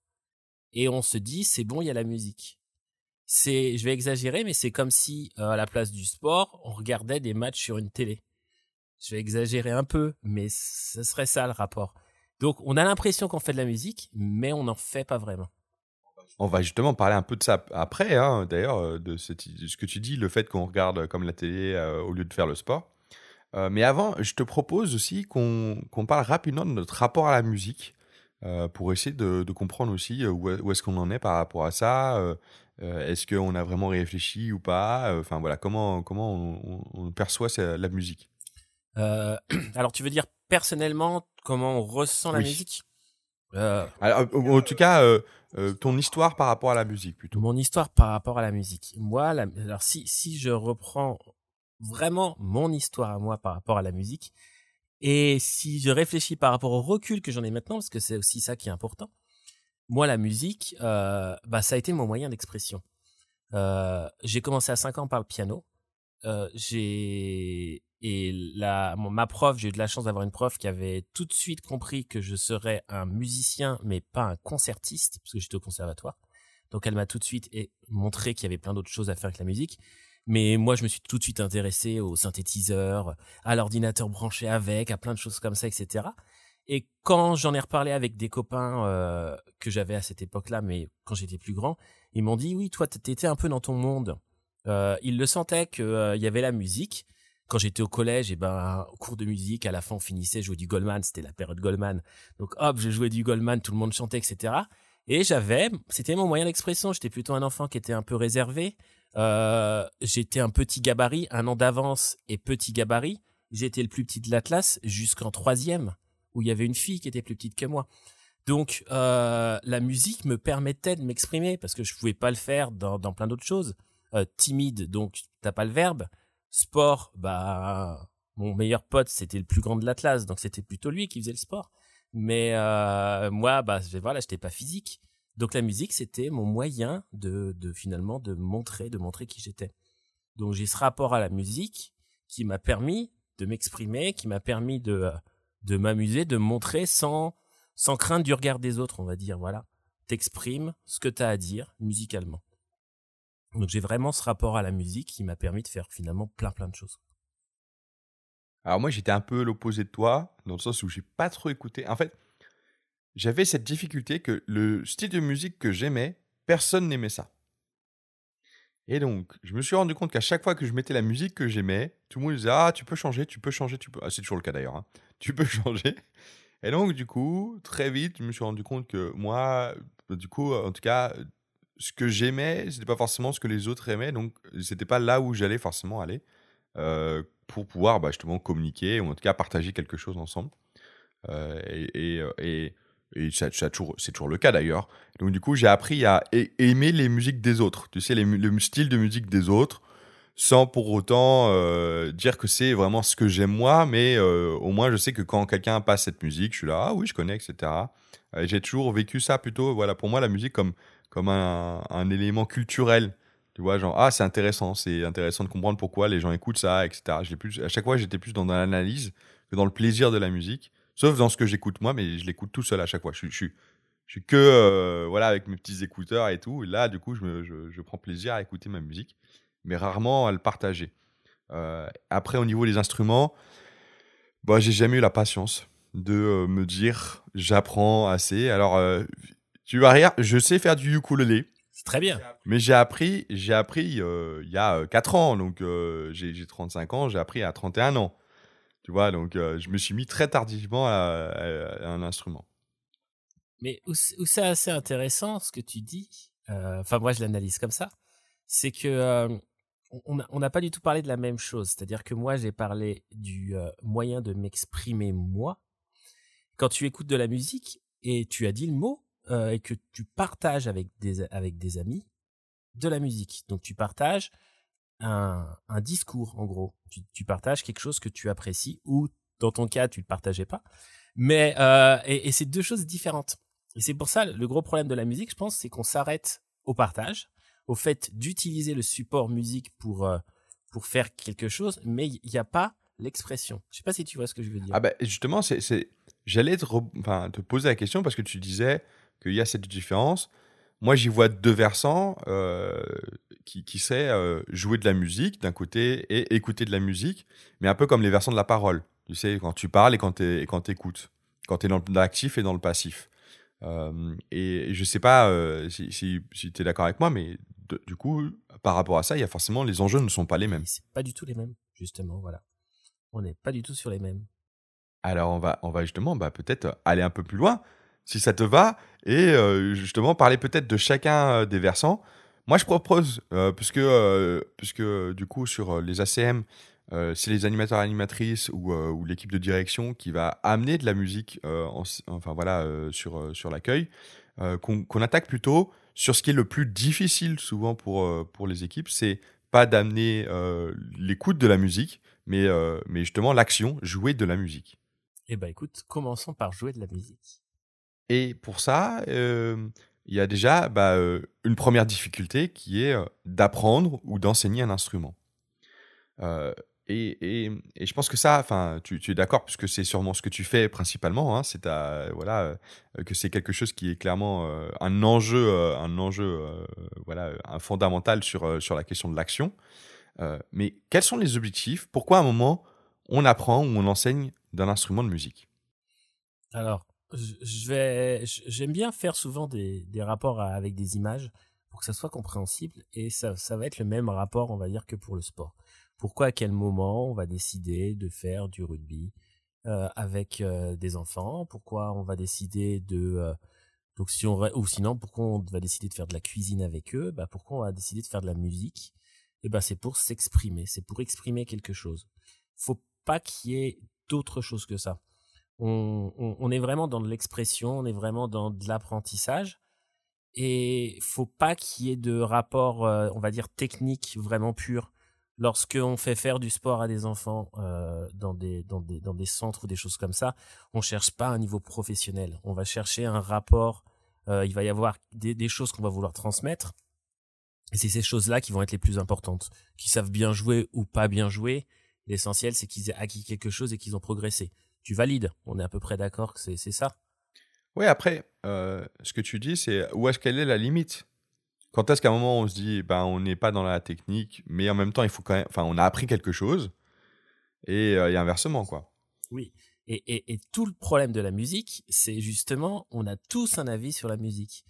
Et on se dit, c'est bon, il y a la musique. C'est, je vais exagérer, mais c'est comme si, euh, à la place du sport, on regardait des matchs sur une télé. Je vais exagérer un peu, mais ce serait ça le rapport. Donc, on a l'impression qu'on fait de la musique, mais on n'en fait pas vraiment. On va justement parler un peu de ça après, hein, d'ailleurs, euh, de, ce que tu dis, le fait qu'on regarde comme la télé euh, au lieu de faire le sport. Euh, mais avant, je te propose aussi qu'on qu'on parle rapidement de notre rapport à la musique euh, pour essayer de, comprendre aussi euh, où, est- où est-ce qu'on en est par rapport à ça. euh, euh, est-ce qu'on a vraiment réfléchi ou pas euh, Enfin voilà, comment, comment on, perçoit la musique Euh, alors, tu veux dire personnellement comment on ressent la Oui. musique? Euh, Alors, en en tout cas, euh, euh, ton histoire par rapport à la musique plutôt. Mon histoire par rapport à la musique. Moi, la- alors si si je reprends vraiment mon histoire à moi par rapport à la musique et si je réfléchis par rapport au recul que j'en ai maintenant, parce que c'est aussi ça qui est important. Moi, la musique, euh, bah ça a été mon moyen d'expression. Euh, j'ai commencé à 5 ans par le piano. Euh, j'ai et la ma prof, j'ai eu de la chance d'avoir une prof qui avait tout de suite compris que je serais un musicien, mais pas un concertiste, parce que j'étais au conservatoire. Donc elle m'a tout de suite montré qu'il y avait plein d'autres choses à faire avec la musique. Mais moi, je me suis tout de suite intéressé au synthétiseur, à l'ordinateur branché avec, à plein de choses comme ça, etc. Et quand j'en ai reparlé avec des copains euh, que j'avais à cette époque-là, mais quand j'étais plus grand, ils m'ont dit oui, toi, t'étais un peu dans ton monde. Euh, ils le sentaient qu'il y avait la musique. Quand j'étais au collège, et ben au cours de musique, à la fin, on finissait jouer du Goldman. C'était la période Goldman. Donc hop, je jouais du Goldman, tout le monde chantait, etc. Et j'avais, c'était mon moyen d'expression. J'étais plutôt un enfant qui était un peu réservé. Euh, j'étais un petit gabarit, un an d'avance et petit gabarit. J'étais le plus petit de la classe jusqu'en troisième, où il y avait une fille qui était plus petite que moi. Donc euh, la musique me permettait de m'exprimer parce que je pouvais pas le faire dans, dans plein d'autres choses. Euh, timide, donc t'as pas le verbe. Sport, bah mon meilleur pote c'était le plus grand de l'Atlas, donc c'était plutôt lui qui faisait le sport. Mais euh, moi, bah voilà, j'étais pas physique. Donc la musique c'était mon moyen de, de finalement de montrer, de montrer qui j'étais. Donc j'ai ce rapport à la musique qui m'a permis de m'exprimer, qui m'a permis de de m'amuser, de montrer sans sans crainte du regard des autres, on va dire, voilà. T'exprimes ce que t'as à dire musicalement. Donc j'ai vraiment ce rapport à la musique qui m'a permis de faire finalement plein plein de choses. Alors moi j'étais un peu l'opposé de toi, dans le sens où j'ai pas trop écouté. En fait, j'avais cette difficulté que le style de musique que j'aimais, personne n'aimait ça. Et donc, je me suis rendu compte qu'à chaque fois que je mettais la musique que j'aimais, tout le monde disait Ah, tu peux changer, tu peux changer, tu peux. Ah, c'est toujours le cas d'ailleurs. Hein. Tu peux changer. Et donc, du coup, très vite, je me suis rendu compte que moi, du coup, en tout cas, ce que j'aimais, c'était pas forcément ce que les autres aimaient, donc c'était pas là où j'allais forcément aller euh, pour pouvoir bah, justement communiquer ou en tout cas partager quelque chose ensemble. Euh, et, et, et, et ça toujours, c'est toujours le cas d'ailleurs. Donc du coup, j'ai appris à aimer les musiques des autres. Tu sais, les, le style de musique des autres, sans pour autant euh, dire que c'est vraiment ce que j'aime moi, mais euh, au moins je sais que quand quelqu'un passe cette musique, je suis là, ah oui, je connais, etc. Euh, j'ai toujours vécu ça plutôt, voilà, pour moi la musique comme comme un, élément culturel. Tu vois, genre ah c'est intéressant, c'est intéressant de comprendre pourquoi les gens écoutent ça, etc. Je plus, à chaque fois j'étais plus dans l'analyse que dans le plaisir de la musique, sauf dans ce que j'écoute moi, mais je l'écoute tout seul à chaque fois. Je, je, je, suis que voilà avec mes petits écouteurs et tout. Là, du coup, je, prends plaisir à écouter ma musique mais rarement à le partager. Euh, après, au niveau des instruments, bah, j'ai jamais eu la patience de euh, me dire j'apprends assez. Alors, euh, tu vas rire, je sais faire du ukulélé. C'est très bien. Mais j'ai appris, j'ai appris il y a 4 ans, donc j'ai 35 ans, j'ai appris à 31 ans. Tu vois, donc je me suis mis très tardivement à, un instrument. Mais où, où c'est assez intéressant ce que tu dis, enfin moi je l'analyse comme ça, c'est que on n'a pas du tout parlé de la même chose. C'est-à-dire que moi, j'ai parlé du euh, moyen de m'exprimer moi. Quand tu écoutes de la musique et tu as dit le mot euh, et que tu partages avec des, avec des amis de la musique. Donc tu partages un, un discours, en gros. Tu, tu, partages quelque chose que tu apprécies ou dans ton cas, tu ne le partageais pas. Mais euh, et, c'est deux choses différentes. Et c'est pour ça, le gros problème de la musique, je pense, c'est qu'on s'arrête au partage au fait d'utiliser le support musique pour, euh, pour faire quelque chose, mais il n'y a pas l'expression. Je sais pas si tu vois ce que je veux dire. Ah bah justement, c'est, j'allais te, enfin, te poser la question parce que tu disais qu'il y a cette différence. Moi, j'y vois deux versants euh, qui, qui c'est euh, jouer de la musique d'un côté et écouter de la musique, mais un peu comme les versants de la parole. Tu sais, quand tu parles et quand tu écoutes, quand tu es dans l'actif et dans le passif. et je sais pas si, si, si tu es d'accord avec moi, mais du coup, par rapport à ça, il y a forcément les enjeux ne sont pas les mêmes. C'est pas du tout les mêmes, justement, voilà. On n'est pas du tout sur les mêmes. Alors on va, on va justement bah, peut-être aller un peu plus loin, si ça te va, et euh, justement parler peut-être de chacun euh, des versants. Moi je propose, euh, puisque, puisque du coup sur les ACM, c'est les animateurs animatrices ou, l'équipe de direction qui va amener de la musique enfin voilà sur, sur l'accueil, qu'on attaque plutôt sur ce qui est le plus difficile souvent pour, pour les équipes, c'est pas d'amener l'écoute de la musique, mais, mais justement l'action, jouer de la musique. Eh ben écoute, commençons par jouer de la musique. Et pour ça, il y a déjà bah, une première difficulté qui est d'apprendre ou d'enseigner un instrument. Et, je pense que ça, tu, es d'accord puisque c'est sûrement ce que tu fais principalement. Hein, c'est voilà que c'est quelque chose qui est clairement un enjeu, un enjeu, voilà, un fondamental sur sur la question de l'action. mais quels sont les objectifs? Pourquoi à un moment on apprend ou on enseigne d'un instrument de musique? Alors, je vais, j'aime bien faire souvent des, des rapports avec des images pour que ça soit compréhensible et ça, ça va être le même rapport, on va dire, que pour le sport pourquoi à quel moment on va décider de faire du rugby euh, avec euh, des enfants, pourquoi on va décider de euh, donc si on ou sinon pourquoi on va décider de faire de la cuisine avec eux, bah pourquoi on va décider de faire de la musique? Et eh ben c'est pour s'exprimer, c'est pour exprimer quelque chose. Faut pas qu'il y ait d'autre chose que ça. On, on, on est vraiment dans de l'expression, on est vraiment dans de l'apprentissage. Et faut pas qu'il y ait de rapport, euh, on va dire, technique vraiment pur. Lorsqu'on fait faire du sport à des enfants euh, dans, des, dans, des, dans des centres ou des choses comme ça, on cherche pas un niveau professionnel. On va chercher un rapport. Euh, il va y avoir des, des choses qu'on va vouloir transmettre. Et c'est ces choses-là qui vont être les plus importantes. Qui savent bien jouer ou pas bien jouer. L'essentiel, c'est qu'ils aient acquis quelque chose et qu'ils ont progressé. Tu valides. On est à peu près d'accord que c'est ça. Oui, après, euh, ce que tu dis, c'est où est-ce qu'elle est la limite? Quand est-ce qu'à un moment on se dit, ben, on n'est pas dans la technique, mais en même temps, il faut quand même, enfin, on a appris quelque chose, et, euh, et inversement, quoi. Oui. Et, et, et, tout le problème de la musique, c'est justement, on a tous un avis sur la musique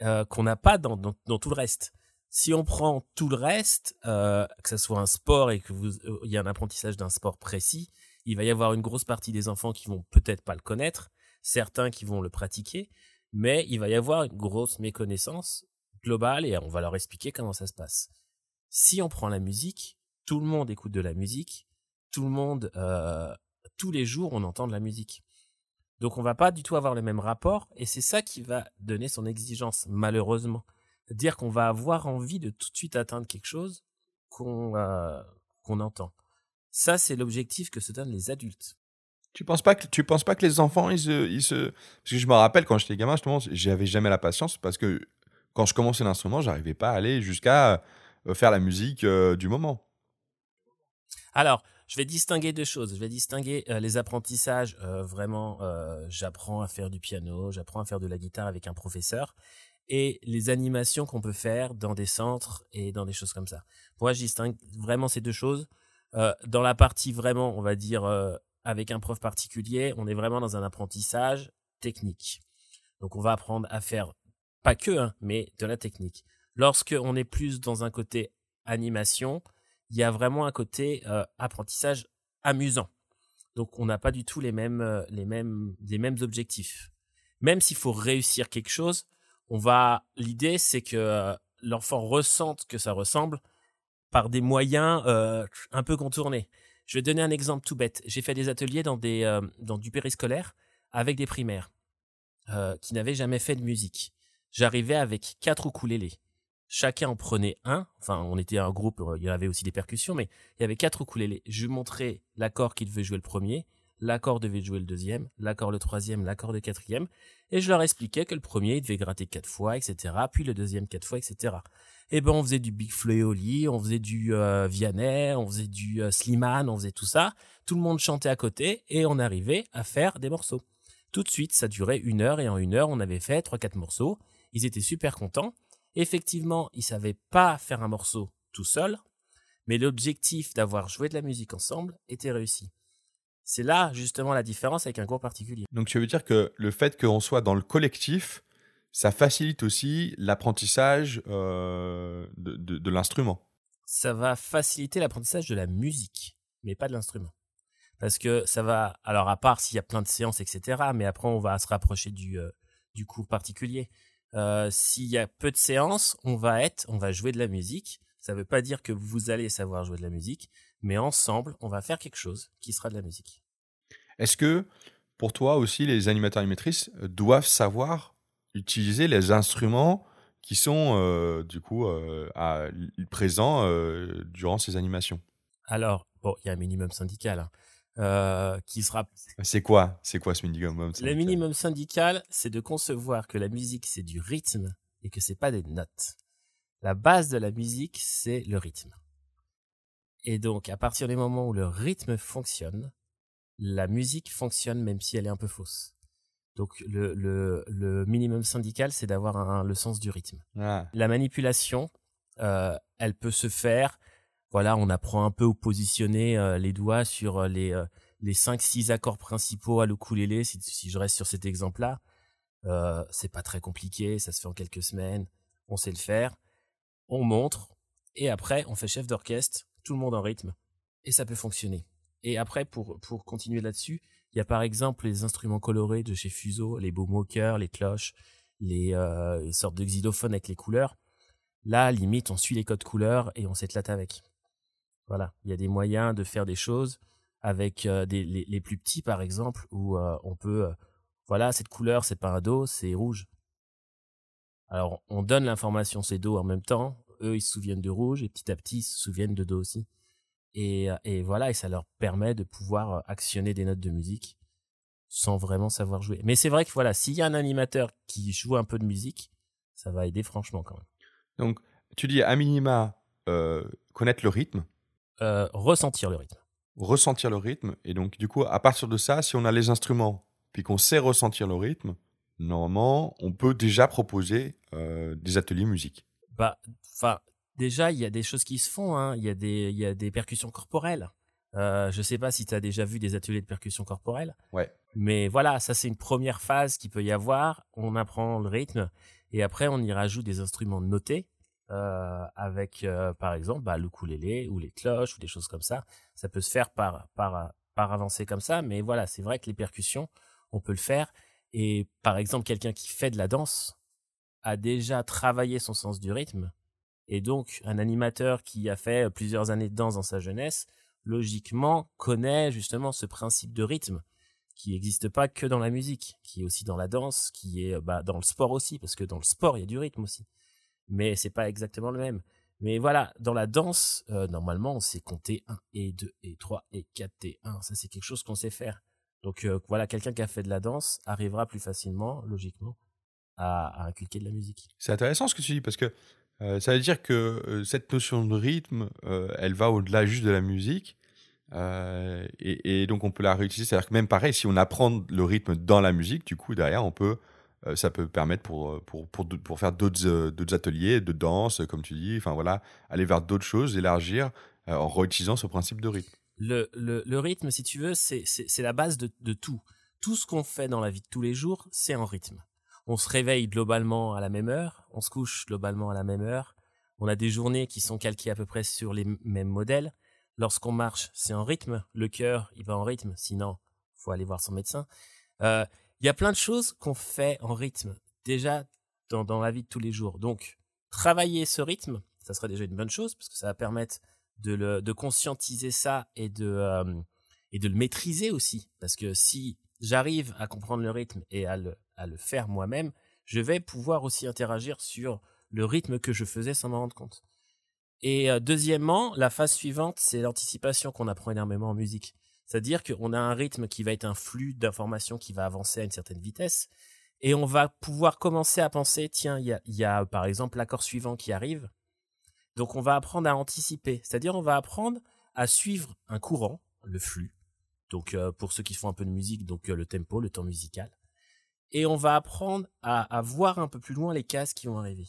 euh, qu'on n'a pas dans, dans, dans, tout le reste. Si on prend tout le reste, que ce soit un sport et que vous, il y a un apprentissage d'un sport précis, il va y avoir une grosse partie des enfants qui vont peut-être pas le connaître, certains qui vont le pratiquer, mais il va y avoir une grosse méconnaissance globale et on va leur expliquer comment ça se passe. Si on prend la musique, tout le monde écoute de la musique, tout le monde, euh, tous les jours, on entend de la musique. Donc on va pas du tout avoir le même rapport et c'est ça qui va donner son exigence, malheureusement. Dire qu'on va avoir envie de tout de suite atteindre quelque chose qu'on euh, qu'on entend. Ça, c'est l'objectif que se donnent les adultes. Tu penses pas que tu penses pas que les enfants ils se, ils se... parce que je me rappelle quand j'étais gamin justement j'avais jamais la patience parce que quand je commençais l'instrument j'arrivais pas à aller jusqu'à euh, faire la musique euh, du moment. Alors je vais distinguer deux choses. Je vais distinguer euh, les apprentissages euh, vraiment. J'apprends à faire du piano, j'apprends à faire de la guitare avec un professeur, et les animations qu'on peut faire dans des centres et dans des choses comme ça. Moi, je distingue vraiment ces deux choses. Dans la partie vraiment, on va dire avec un prof particulier, on est vraiment dans un apprentissage technique. Donc on va apprendre à faire pas que, hein, mais de la technique. Lorsque on est plus dans un côté animation, il y a vraiment un côté euh, apprentissage amusant. Donc on n'a pas du tout les mêmes euh, les mêmes les mêmes objectifs. Même s'il faut réussir quelque chose, on va l'idée c'est que euh, l'enfant ressente que ça ressemble par des moyens euh, un peu contournés. Je vais donner un exemple tout bête. J'ai fait des ateliers dans des euh, dans du périscolaire avec des primaires euh, qui n'avaient jamais fait de musique. J'arrivais avec quatre ukulélés. Chacun en prenait un. Enfin, on était un groupe. Il y avait aussi des percussions, mais il y avait quatre ukulélés. Je montrais l'accord qui devait jouer le premier, l'accord devait jouer le deuxième, l'accord le troisième, l'accord le quatrième, et je leur expliquais que le premier il devait gratter quatre fois, etc. Puis le deuxième quatre fois, etc. Et ben on faisait du Big Fleoli, on faisait du euh, Vianney, on faisait du euh, Slimane, on faisait tout ça. Tout le monde chantait à côté et on arrivait à faire des morceaux. Tout de suite, ça durait une heure et en une heure, on avait fait trois quatre morceaux. Ils étaient super contents. Effectivement, ils savaient pas faire un morceau tout seul, mais l'objectif d'avoir joué de la musique ensemble était réussi. C'est là justement la différence avec un cours particulier. Donc tu veux dire que le fait qu'on soit dans le collectif, ça facilite aussi l'apprentissage euh, de, de, de l'instrument. Ça va faciliter l'apprentissage de la musique, mais pas de l'instrument. Parce que ça va, alors à part s'il y a plein de séances, etc., mais après on va se rapprocher du, euh, du cours particulier. Euh, s'il y a peu de séances, on va être, on va jouer de la musique. Ça ne veut pas dire que vous allez savoir jouer de la musique, mais ensemble, on va faire quelque chose qui sera de la musique. Est-ce que pour toi aussi, les animateurs et animatrices doivent savoir utiliser les instruments qui sont euh, du coup euh, à, présents euh, durant ces animations Alors, bon, il y a un minimum syndical. Hein. Qui sera. C'est quoi? C'est quoi ce minimum syndical? Le minimum syndical, c'est de concevoir que la musique c'est du rythme et que c'est pas des notes. La base de la musique c'est le rythme. Et donc, à partir du moment où le rythme fonctionne, la musique fonctionne même si elle est un peu fausse. Donc, le, le, le minimum syndical, c'est d'avoir le sens du rythme. ah. La manipulation, euh, elle peut se faire voilà, on apprend un peu où positionner euh, les doigts sur euh, les euh, les cinq six accords principaux à l'ukulélé. Si, si je reste sur cet exemple-là, euh, c'est pas très compliqué, ça se fait en quelques semaines, on sait le faire. On montre et après on fait chef d'orchestre, tout le monde en rythme et ça peut fonctionner. Et après pour pour continuer là-dessus, il y a par exemple les instruments colorés de chez Fuso, les beaux moqueurs, les cloches, les, euh, sortes de xylophones avec les couleurs. Là, limite, on suit les codes couleurs et on s'éclate avec. Voilà, il y a des moyens de faire des choses avec des, les, plus petits par exemple où on peut voilà cette couleur c'est pas un do c'est rouge alors on donne l'information c'est do en même temps eux ils se souviennent de rouge et petit à petit ils se souviennent de do aussi et, et voilà et ça leur permet de pouvoir actionner des notes de musique sans vraiment savoir jouer mais c'est vrai que voilà s'il y a un animateur qui joue un peu de musique ça va aider franchement quand même donc tu dis à minima connaître le rythme ressentir le rythme ressentir le rythme. Et donc, du coup, à partir de ça, si on a les instruments, puis qu'on sait ressentir le rythme, normalement, on peut déjà proposer euh, des ateliers musique. Bah, enfin, déjà, il y a des choses qui se font. Hein. Il y a des, il y a des percussions corporelles. Euh, je sais pas si tu as déjà vu des ateliers de percussion corporelle. Ouais. Mais voilà, ça c'est une première phase qui peut y avoir. On apprend le rythme et après on y rajoute des instruments notés euh, avec euh, par exemple bah, le ukulélé ou les cloches ou des choses comme ça. Ça peut se faire par par par avancer comme ça, mais voilà, c'est vrai que les percussions, on peut le faire. Et par exemple, quelqu'un qui fait de la danse a déjà travaillé son sens du rythme, et donc un animateur qui a fait plusieurs années de danse dans sa jeunesse, logiquement connaît justement ce principe de rythme qui n'existe pas que dans la musique, qui est aussi dans la danse, qui est bah, dans le sport aussi, parce que dans le sport il y a du rythme aussi mais c'est pas exactement le même. Mais voilà, dans la danse, euh, normalement, on sait compter 1 et 2 et 3 et 4 et 1. Ça, c'est quelque chose qu'on sait faire. Donc euh, voilà, quelqu'un qui a fait de la danse arrivera plus facilement, logiquement, à, à inculquer de la musique. C'est intéressant ce que tu dis, parce que euh, ça veut dire que cette notion de rythme, elle va au-delà juste de la musique. Et, donc on peut la réutiliser. C'est-à-dire que même pareil, si on apprend le rythme dans la musique, du coup, derrière, on peut euh, ça peut permettre pour, euh, pour, pour, faire d'autres euh, d'autres ateliers de danse, comme tu dis, enfin voilà, aller vers d'autres choses, élargir en réutilisant ce principe de rythme. Le, le, rythme, si tu veux, c'est la base de, de tout. Tout ce qu'on fait dans la vie de tous les jours, c'est en rythme. On se réveille globalement à la même heure, on se couche globalement à la même heure, on a des journées qui sont calquées à peu près sur les mêmes modèles. Lorsqu'on marche, c'est en rythme. Le cœur, il va en rythme. Sinon, faut aller voir son médecin. Euh, il y a plein de choses qu'on fait en rythme déjà dans, la vie de tous les jours. Donc, travailler ce rythme, ça serait déjà une bonne chose parce que ça va permettre de conscientiser ça et de, euh, et de le maîtriser aussi. Parce que si j'arrive à comprendre le rythme et à le, à le faire moi-même, je vais pouvoir aussi interagir sur le rythme que je faisais sans m'en rendre compte. Et euh, deuxièmement, la phase suivante, c'est l'anticipation qu'on apprend énormément en musique. C'est-à-dire qu'on a un rythme qui va être un flux d'informations qui va avancer à une certaine vitesse. Et on va pouvoir commencer à penser, tiens, il y a, par exemple l'accord suivant qui arrive. Donc on va apprendre à anticiper. C'est-à-dire on va apprendre à suivre un courant, le flux. Donc euh, pour ceux qui font un peu de musique, donc euh, le tempo, le temps musical. Et on va apprendre à, voir un peu plus loin les cases qui vont arriver.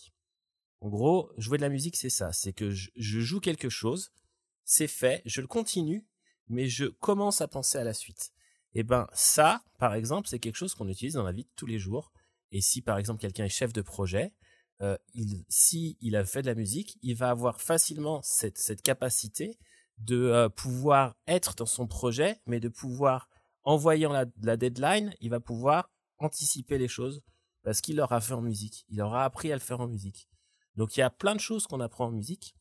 En gros, jouer de la musique, c'est ça. C'est que je joue quelque chose, c'est fait, je le continue, mais je commence à penser à la suite. Et eh ben ça, par exemple, c'est quelque chose qu'on utilise dans la vie de tous les jours. Et si par exemple quelqu'un est chef de projet, euh, il, si il a fait de la musique, il va avoir facilement cette, cette capacité de euh, pouvoir être dans son projet, mais de pouvoir, en voyant la, la deadline, il va pouvoir anticiper les choses parce qu'il l'aura fait en musique. Il aura appris à le faire en musique. Donc il y a plein de choses qu'on apprend en musique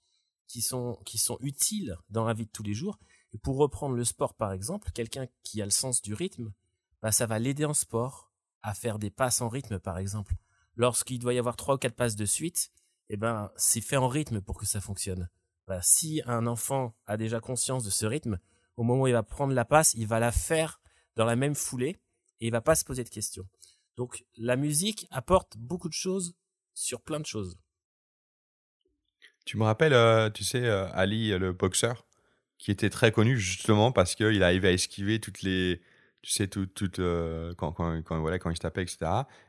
qui sont, qui sont utiles dans la vie de tous les jours pour reprendre le sport par exemple, quelqu'un qui a le sens du rythme, bah, ça va l'aider en sport à faire des passes en rythme par exemple. Lorsqu'il doit y avoir trois ou quatre passes de suite, eh ben c'est fait en rythme pour que ça fonctionne. Bah, si un enfant a déjà conscience de ce rythme, au moment où il va prendre la passe, il va la faire dans la même foulée et il va pas se poser de questions. Donc la musique apporte beaucoup de choses sur plein de choses. Tu me rappelles, euh, tu sais, euh, Ali, le boxeur qui était très connu justement parce qu'il arrivait à esquiver toutes les tu sais tout, euh, quand, quand, quand, voilà quand il se tapait etc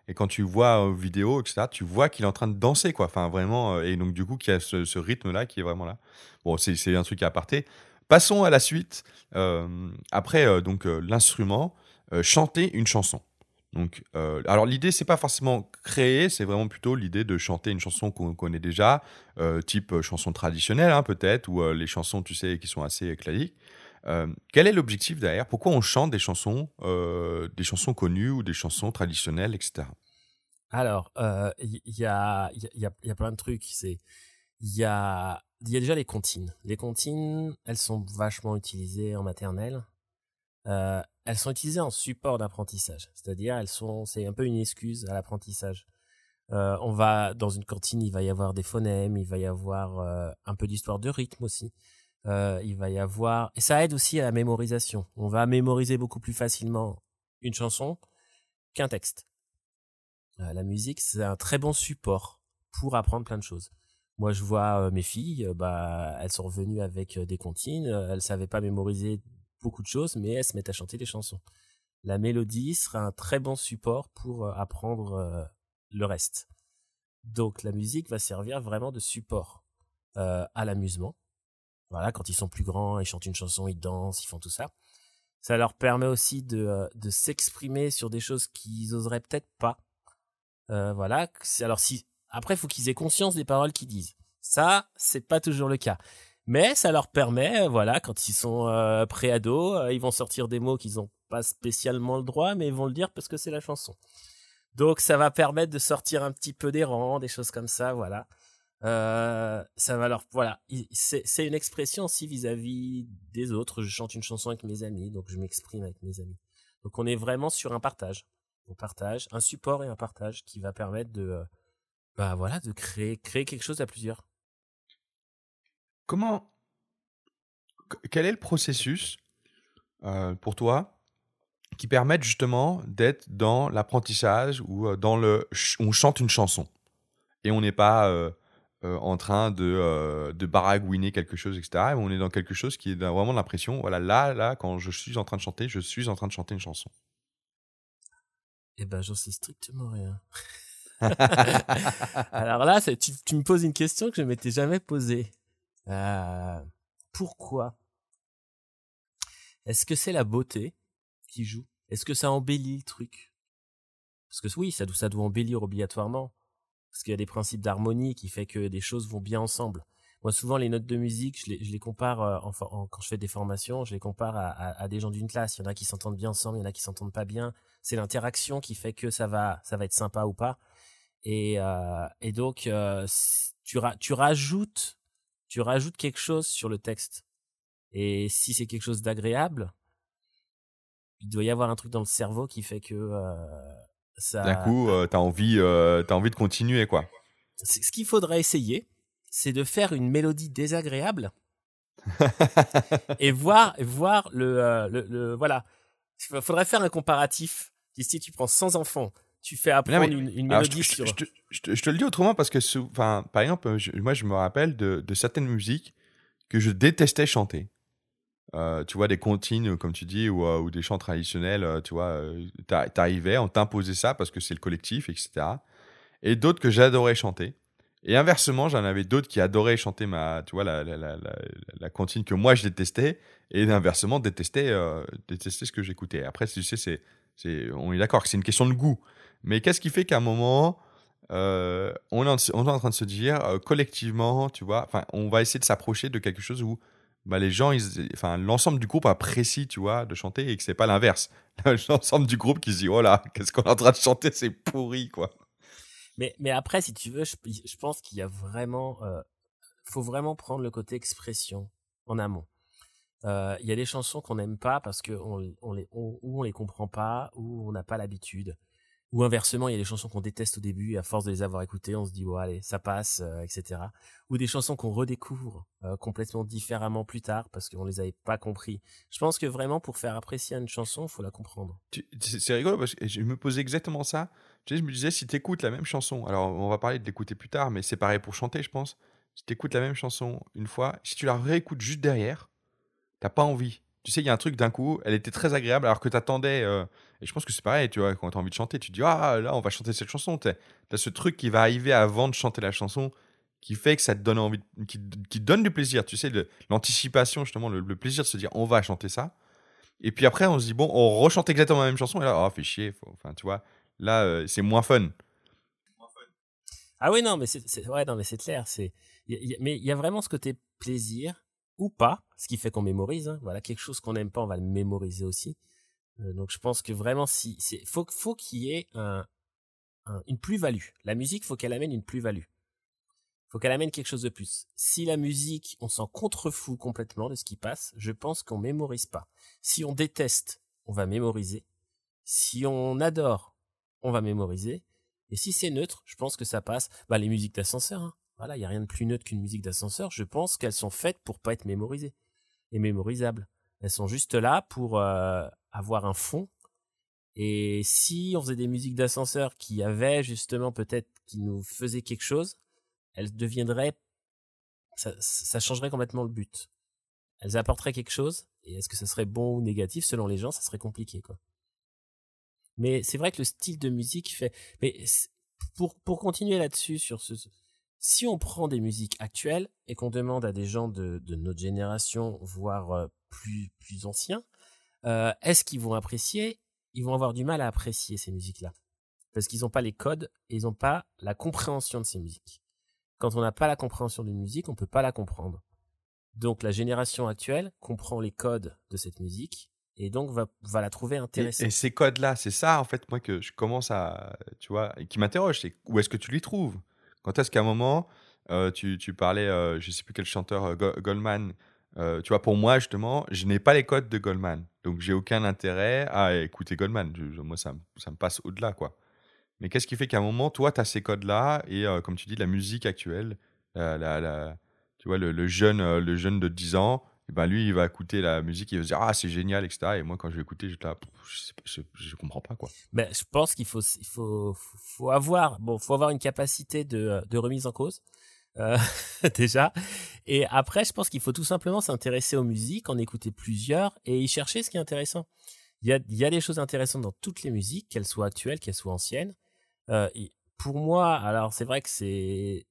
et quand tu vois en vidéo etc tu vois qu'il est en train de danser quoi. Enfin vraiment euh, et donc du coup qu'il y a ce, rythme là qui est vraiment là. Bon c'est un truc à aparté. Passons à la suite. Euh, après donc l'instrument chanter une chanson donc, euh, alors l'idée, c'est pas forcément créer, c'est vraiment plutôt l'idée de chanter une chanson qu'on connaît déjà, euh, type euh, chanson traditionnelle hein, peut-être, ou les chansons, tu sais, qui sont assez classiques. quel est l'objectif derrière? Pourquoi on chante des chansons, des chansons connues ou des chansons traditionnelles, etc. Alors, il y, a, y, a, y a plein de trucs. Il y a, y a déjà les comptines. Les comptines, elles sont vachement utilisées en maternelle euh, elles sont utilisées en support d'apprentissage. C'est-à-dire, elles sont, c'est un peu une excuse à l'apprentissage. Euh, on va dans une cantine, il va y avoir des phonèmes, il va y avoir euh, un peu d'histoire de rythme aussi. Euh, il va y avoir et ça aide aussi à la mémorisation. On va mémoriser beaucoup plus facilement une chanson qu'un texte. Euh, la musique, c'est un très bon support pour apprendre plein de choses. Moi, je vois euh, mes filles, bah, elles sont revenues avec des comptines, elles savaient pas mémoriser beaucoup de choses, mais elles se mettent à chanter des chansons. La mélodie sera un très bon support pour apprendre le reste. Donc la musique va servir vraiment de support euh, à l'amusement. Voilà, quand ils sont plus grands, ils chantent une chanson, ils dansent, ils font tout ça. Ça leur permet aussi de, euh, s'exprimer sur des choses qu'ils oseraient peut-être pas. Euh, voilà. Alors si après, faut qu'ils aient conscience des paroles qu'ils disent. Ça, c'est pas toujours le cas. Mais ça leur permet, voilà, quand ils sont euh, pré-ados, ils vont sortir des mots qu'ils n'ont pas spécialement le droit, mais ils vont le dire parce que c'est la chanson. Donc ça va permettre de sortir un petit peu des rangs, des choses comme ça, voilà. Euh, ça va leur voilà, c'est une expression aussi vis-à-vis des autres. Je chante une chanson avec mes amis, donc je m'exprime avec mes amis. Donc on est vraiment sur un partage, on partage, un support et un partage qui va permettre de euh, bah voilà de créer quelque chose à plusieurs. Comment quel est le processus euh, pour toi qui permettent justement d'être dans l'apprentissage ou euh, dans le on chante une chanson et on n'est pas euh, en train de, de baragouiner quelque chose etc on est dans quelque chose qui est vraiment l'impression voilà là là quand je suis en train de chanter je suis en train de chanter une chanson. Eh ben j'en sais strictement rien. Alors là tu, tu, me poses une question que je m'étais jamais posée pourquoi? Est-ce que c'est la beauté qui joue? Est-ce que ça embellit le truc? Parce que oui, ça, ça doit embellir obligatoirement. Parce qu'il y a des principes d'harmonie qui fait que des choses vont bien ensemble. Moi, souvent, les notes de musique, je les, compare, euh, quand je fais des formations, je les compare à, des gens d'une classe. Il y en a qui s'entendent bien ensemble, il y en a qui s'entendent pas bien. C'est l'interaction qui fait que ça va, ça va être sympa ou pas. Et, euh, donc, euh, tu rajoutes, tu rajoutes quelque chose sur le texte. Et si c'est quelque chose d'agréable, il doit y avoir un truc dans le cerveau qui fait que euh, ça. D'un coup, euh, t'as envie, euh, as envie de continuer, quoi. Ce qu'il faudrait essayer, c'est de faire une mélodie désagréable et voir, voir le, euh, le, le, voilà. Il faudrait faire un comparatif. Si tu prends 100 enfants, tu fais apprendre une, une, mélodie je, sur. Je, je, te le dis autrement parce que, enfin, par exemple, moi, je me rappelle de, de certaines musiques que je détestais chanter. Euh, tu vois, des comptines, comme tu dis, ou, euh, ou des chants traditionnels, euh, tu vois, t'arrivais, on t'imposait ça parce que c'est le collectif, etc. Et d'autres que j'adorais chanter. Et inversement, j'en avais d'autres qui adoraient chanter ma, tu vois, la, la, la, la, comptine que moi je détestais, et inversement détestaient, détestaient ce que j'écoutais. Après, tu sais, c'est, on est d'accord que c'est une question de goût. Mais qu'est-ce qui fait qu'à un moment, on, est en, on est en train de se dire, collectivement, tu vois, on va essayer de s'approcher de quelque chose où bah, les gens, l'ensemble du groupe apprécie, tu vois, de chanter et que c'est pas l'inverse. L'ensemble du groupe qui se dit, oh là, qu'est-ce qu'on est en train de chanter, c'est pourri, quoi. Mais, mais après, si tu veux, je, pense qu'il y a vraiment, euh, faut vraiment prendre le côté expression en amont. Euh, il y a des chansons qu'on n'aime pas parce que on, les, on, on les comprend pas, ou on n'a pas l'habitude. Ou inversement, il y a des chansons qu'on déteste au début et à force de les avoir écoutées, on se dit ouais allez, ça passe, euh, etc. Ou des chansons qu'on redécouvre euh, complètement différemment plus tard parce qu'on les avait pas compris. Je pense que vraiment pour faire apprécier une chanson, il faut la comprendre. C'est rigolo parce que je me posais exactement ça. Je me disais si tu écoutes la même chanson, alors on va parler de l'écouter plus tard, mais c'est pareil pour chanter, je pense. Si tu écoutes la même chanson une fois, si tu la réécoutes juste derrière, t'as pas envie tu sais, il y a un truc d'un coup, elle était très agréable alors que tu attendais. Euh, et je pense que c'est pareil, tu vois, quand tu as envie de chanter, tu te dis, ah là, on va chanter cette chanson. Tu as ce truc qui va arriver avant de chanter la chanson qui fait que ça te donne envie, qui, qui donne du plaisir. Tu sais, l'anticipation, justement, le, plaisir de se dire, on va chanter ça. Et puis après, on se dit, bon, on rechante exactement la même chanson. Et là, oh, fait chier. Enfin, tu vois, là, euh, c'est moins fun. Ah oui, non, mais c'est ouais, clair. C'est, mais il y a vraiment ce côté plaisir ou pas, ce qui fait qu'on mémorise. Hein. Voilà, quelque chose qu'on n'aime pas, on va le mémoriser aussi. Euh, donc je pense que vraiment, si c'est faut faut qu'il y ait un, une plus-value. La musique, faut qu'elle amène une plus-value. faut qu'elle amène quelque chose de plus. Si la musique, on s'en contrefout complètement de ce qui passe, je pense qu'on mémorise pas. Si on déteste, on va mémoriser. Si on adore, on va mémoriser. Et si c'est neutre, je pense que ça passe. Bah, les musiques d'ascenseur, hein. Voilà, il y a rien de plus neutre qu'une musique d'ascenseur. Je pense qu'elles sont faites pour pas être mémorisées et mémorisables. Elles sont juste là pour euh, avoir un fond. Et si on faisait des musiques d'ascenseur qui avaient justement peut-être qui nous faisaient quelque chose, elles deviendraient, ça, ça changerait complètement le but. Elles apporteraient quelque chose, et est-ce que ça serait bon ou négatif? Selon les gens, ça serait compliqué, quoi. Mais c'est vrai que le style de musique fait, mais pour, pour continuer là-dessus, sur ce, si on prend des musiques actuelles et qu'on demande à des gens de, de notre génération, voire euh, plus, plus anciens, euh, est-ce qu'ils vont apprécier? Ils vont avoir du mal à apprécier ces musiques-là. Parce qu'ils n'ont pas les codes et ils n'ont pas la compréhension de ces musiques. Quand on n'a pas la compréhension d'une musique, on ne peut pas la comprendre. Donc la génération actuelle comprend les codes de cette musique et donc va, va la trouver intéressante. Et, ces codes-là, c'est ça en fait moi que je commence à, tu vois, qui m'interroge, c'est où est-ce que tu les trouves? Quand est-ce qu'à un moment euh, tu, tu, parlais, euh, je sais plus quel chanteur, euh, Goldman, tu vois, pour moi justement, je n'ai pas les codes de Goldman, donc j'ai aucun intérêt à écouter Goldman. moi, ça, ça me passe au-delà, quoi. Mais qu'est-ce qui fait qu'à un moment, toi, tu as ces codes-là et comme tu dis, la musique actuelle, la, tu vois, le, jeune, euh, le jeune de 10 ans, ben lui, il va écouter la musique, il va se dire ah c'est génial, etc. Et moi, quand je vais écouter, je, là, je, comprends pas quoi. Mais je pense qu'il faut, il faut, faut avoir, bon, faut avoir une capacité de, de remise en cause. Euh, déjà. Et après, je pense qu'il faut tout simplement s'intéresser aux musiques, en écouter plusieurs et y chercher ce qui est intéressant. Il y a, il y a des choses intéressantes dans toutes les musiques, qu'elles soient actuelles, qu'elles soient anciennes. Euh, pour moi, alors c'est vrai que c'est,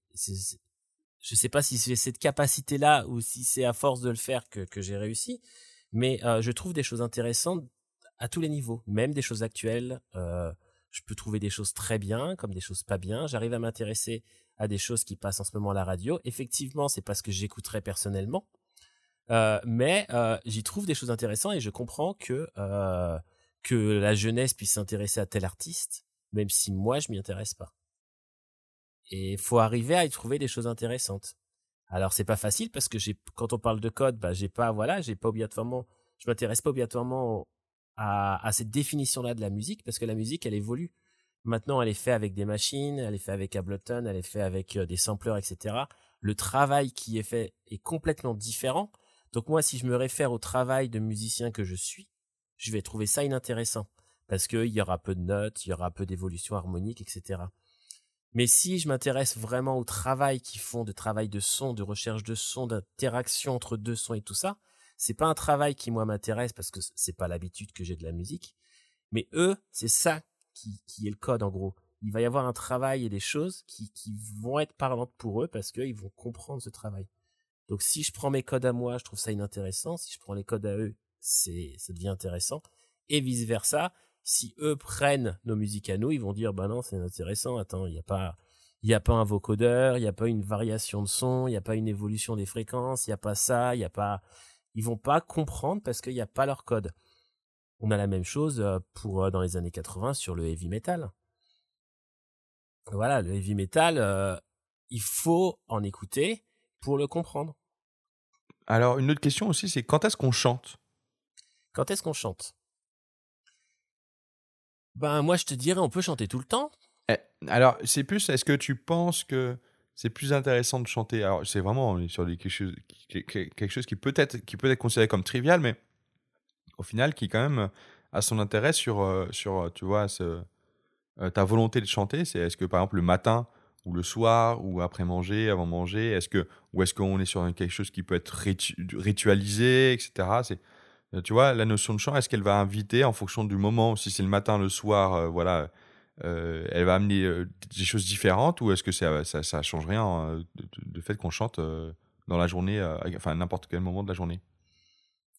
je sais pas si c'est cette capacité-là ou si c'est à force de le faire que, que j'ai réussi, mais euh, je trouve des choses intéressantes à tous les niveaux, même des choses actuelles. Euh, je peux trouver des choses très bien, comme des choses pas bien. J'arrive à m'intéresser à des choses qui passent en ce moment à la radio. Effectivement, c'est pas ce que j'écouterais personnellement, euh, mais euh, j'y trouve des choses intéressantes et je comprends que euh, que la jeunesse puisse s'intéresser à tel artiste même si moi je m'y intéresse pas. Et faut arriver à y trouver des choses intéressantes. Alors c'est pas facile parce que j'ai quand on parle de code, bah j'ai pas voilà, j'ai pas obligatoirement je m'intéresse pas obligatoirement à, à cette définition là de la musique parce que la musique elle évolue. Maintenant, elle est faite avec des machines, elle est faite avec Ableton, elle est faite avec euh, des sampleurs, etc. Le travail qui est fait est complètement différent. Donc moi, si je me réfère au travail de musicien que je suis, je vais trouver ça inintéressant parce qu'il y aura peu de notes, il y aura peu d'évolution harmonique, etc. Mais si je m'intéresse vraiment au travail qu'ils font, de travail de son, de recherche de son, d'interaction entre deux sons et tout ça, c'est pas un travail qui moi m'intéresse parce que c'est pas l'habitude que j'ai de la musique. Mais eux, c'est ça qui, est le code en gros. Il va y avoir un travail et des choses qui, qui vont être parlantes pour eux parce qu'ils vont comprendre ce travail. Donc si je prends mes codes à moi, je trouve ça inintéressant. Si je prends les codes à eux, c'est ça devient intéressant. Et vice versa si eux prennent nos musiques à nous, ils vont dire bah non, c'est intéressant. Attends, il n'y a pas il y a pas un vocodeur, il n'y a pas une variation de son, il n'y a pas une évolution des fréquences, il n'y a pas ça, il y a pas ils vont pas comprendre parce qu'il n'y a pas leur code. On a la même chose euh, pour euh, dans les années 80 sur le heavy metal. Voilà, le heavy metal, euh, il faut en écouter pour le comprendre. Alors, une autre question aussi, c'est quand est-ce qu'on chante? Quand est-ce qu'on chante? Ben moi je te dirais on peut chanter tout le temps. Eh, alors c'est plus est-ce que tu penses que c'est plus intéressant de chanter? Alors c'est vraiment sur quelque, chose, quelque chose qui peut être qui peut être considéré comme trivial mais au final qui quand même a son intérêt sur euh, sur tu vois euh, ta volonté de chanter, c'est est-ce que par exemple le matin ou le soir ou après manger, avant manger, est-ce que ou est-ce qu'on est sur quelque chose qui peut être ritualisé, etc. Euh, tu vois, la notion de chant, est-ce qu'elle va inviter en fonction du moment, si c'est le matin, le soir, euh, voilà, euh, elle va amener des choses différentes ou est-ce que ça, change rien de, fait qu'on chante dans la journée, enfin n'importe quel moment de la journée?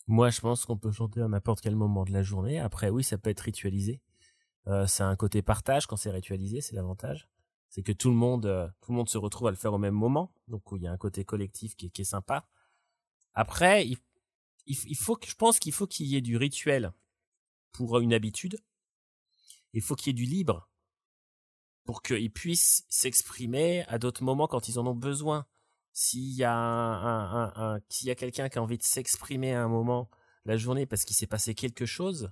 Moi, je pense qu'on peut chanter à n'importe quel moment de la journée. Après, oui, ça peut être ritualisé. c'est un côté partage quand c'est ritualisé, c'est l'avantage. C'est que tout le monde, tout le monde se retrouve à le faire au même moment, donc il y a un côté collectif qui est, qui est sympa. Après, il il, faut je pense qu'il faut qu'il y ait du rituel pour une habitude. Il faut qu'il y ait du libre pour qu'ils puissent s'exprimer à d'autres moments quand ils en ont besoin. S'il y a un, un, s'il y a quelqu'un qui a envie de s'exprimer à un moment la journée parce qu'il s'est passé quelque chose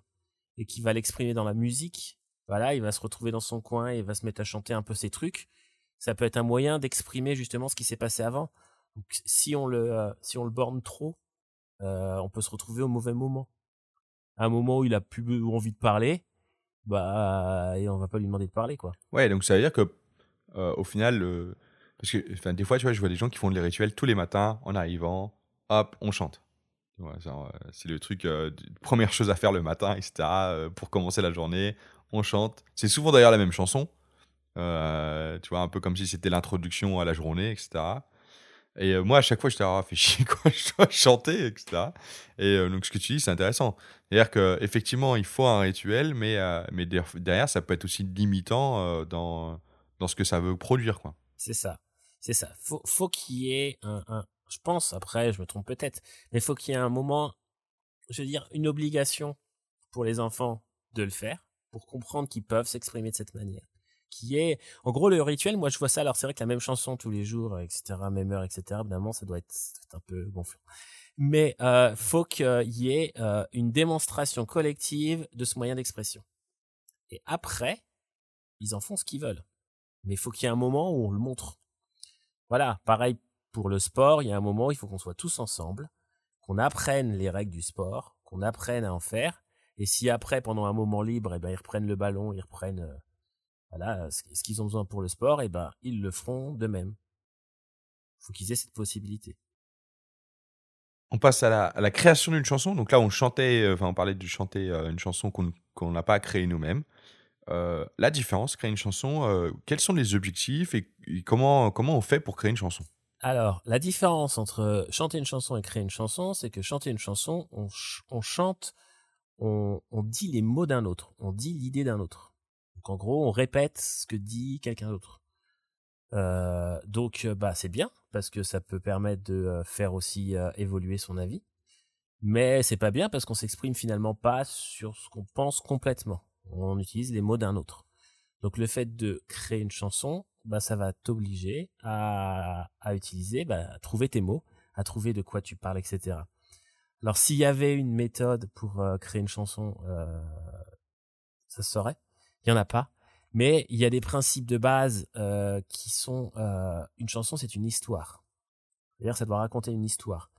et qui va l'exprimer dans la musique, voilà, il va se retrouver dans son coin et il va se mettre à chanter un peu ses trucs. Ça peut être un moyen d'exprimer justement ce qui s'est passé avant. Donc, si on le, euh, si on le borne trop, euh, on peut se retrouver au mauvais moment. À un moment où il a plus envie de parler, bah, et on va pas lui demander de parler, quoi. Ouais, donc ça veut dire que, euh, au final, parce que, des fois, tu vois, je vois des gens qui font des rituels tous les matins en arrivant, hop, on chante. c'est le truc, première chose à faire le matin, etc., pour commencer la journée, on chante. C'est souvent d'ailleurs la même chanson. Euh, tu vois, un peu comme si c'était l'introduction à la journée, etc. Et euh, moi, à chaque fois, je ah, fait chier, quoi, je dois chanter, etc. Et euh, donc, ce que tu dis, c'est intéressant. C'est-à-dire qu'effectivement, il faut un rituel, mais, mais derrière, ça peut être aussi limitant dans, dans ce que ça veut produire, quoi. C'est ça. C'est ça. Faut, faut qu'il y ait un, un, Je pense, après, je me trompe peut-être, mais faut qu'il y ait un moment, je veux dire, une obligation pour les enfants de le faire, pour comprendre qu'ils peuvent s'exprimer de cette manière qui est, en gros, le rituel, moi, je vois ça, alors c'est vrai que la même chanson tous les jours, etc., même heure, etc., évidemment, ça doit être, un peu gonflant. Mais, euh, faut qu'il y ait euh, une démonstration collective de ce moyen d'expression. Et après, ils en font ce qu'ils veulent. Mais faut qu'il y ait un moment où on le montre. Voilà, pareil pour le sport, il y a un moment où il faut qu'on soit tous ensemble, qu'on apprenne les règles du sport, qu'on apprenne à en faire. Et si après, pendant un moment libre, eh ben, ils reprennent le ballon, ils reprennent euh, voilà, ce qu'ils ont besoin pour le sport, et ben ils le feront de même. Faut qu'ils aient cette possibilité. On passe à la, création d'une chanson. Donc là, on chantait, enfin, on parlait de chanter une chanson qu'on n'a pas créée nous-mêmes. Euh, la différence, créer une chanson, quels sont les objectifs et, comment, comment on fait pour créer une chanson? Alors, la différence entre chanter une chanson et créer une chanson, c'est que chanter une chanson, on, on chante, on, on dit les mots d'un autre, on dit l'idée d'un autre. Donc en gros, on répète ce que dit quelqu'un d'autre. Euh, donc euh, bah c'est bien parce que ça peut permettre de euh, faire aussi évoluer son avis. Mais c'est pas bien parce qu'on s'exprime finalement pas sur ce qu'on pense complètement. On utilise les mots d'un autre. Donc le fait de créer une chanson, bah ça va t'obliger à, utiliser, bah, à trouver tes mots, à trouver de quoi tu parles, etc. Alors s'il y avait une méthode pour créer une chanson, ça se saurait il y en a pas. Mais il y a des principes de base euh, qui sont euh, une chanson, c'est une histoire. D'ailleurs, ça doit raconter une histoire.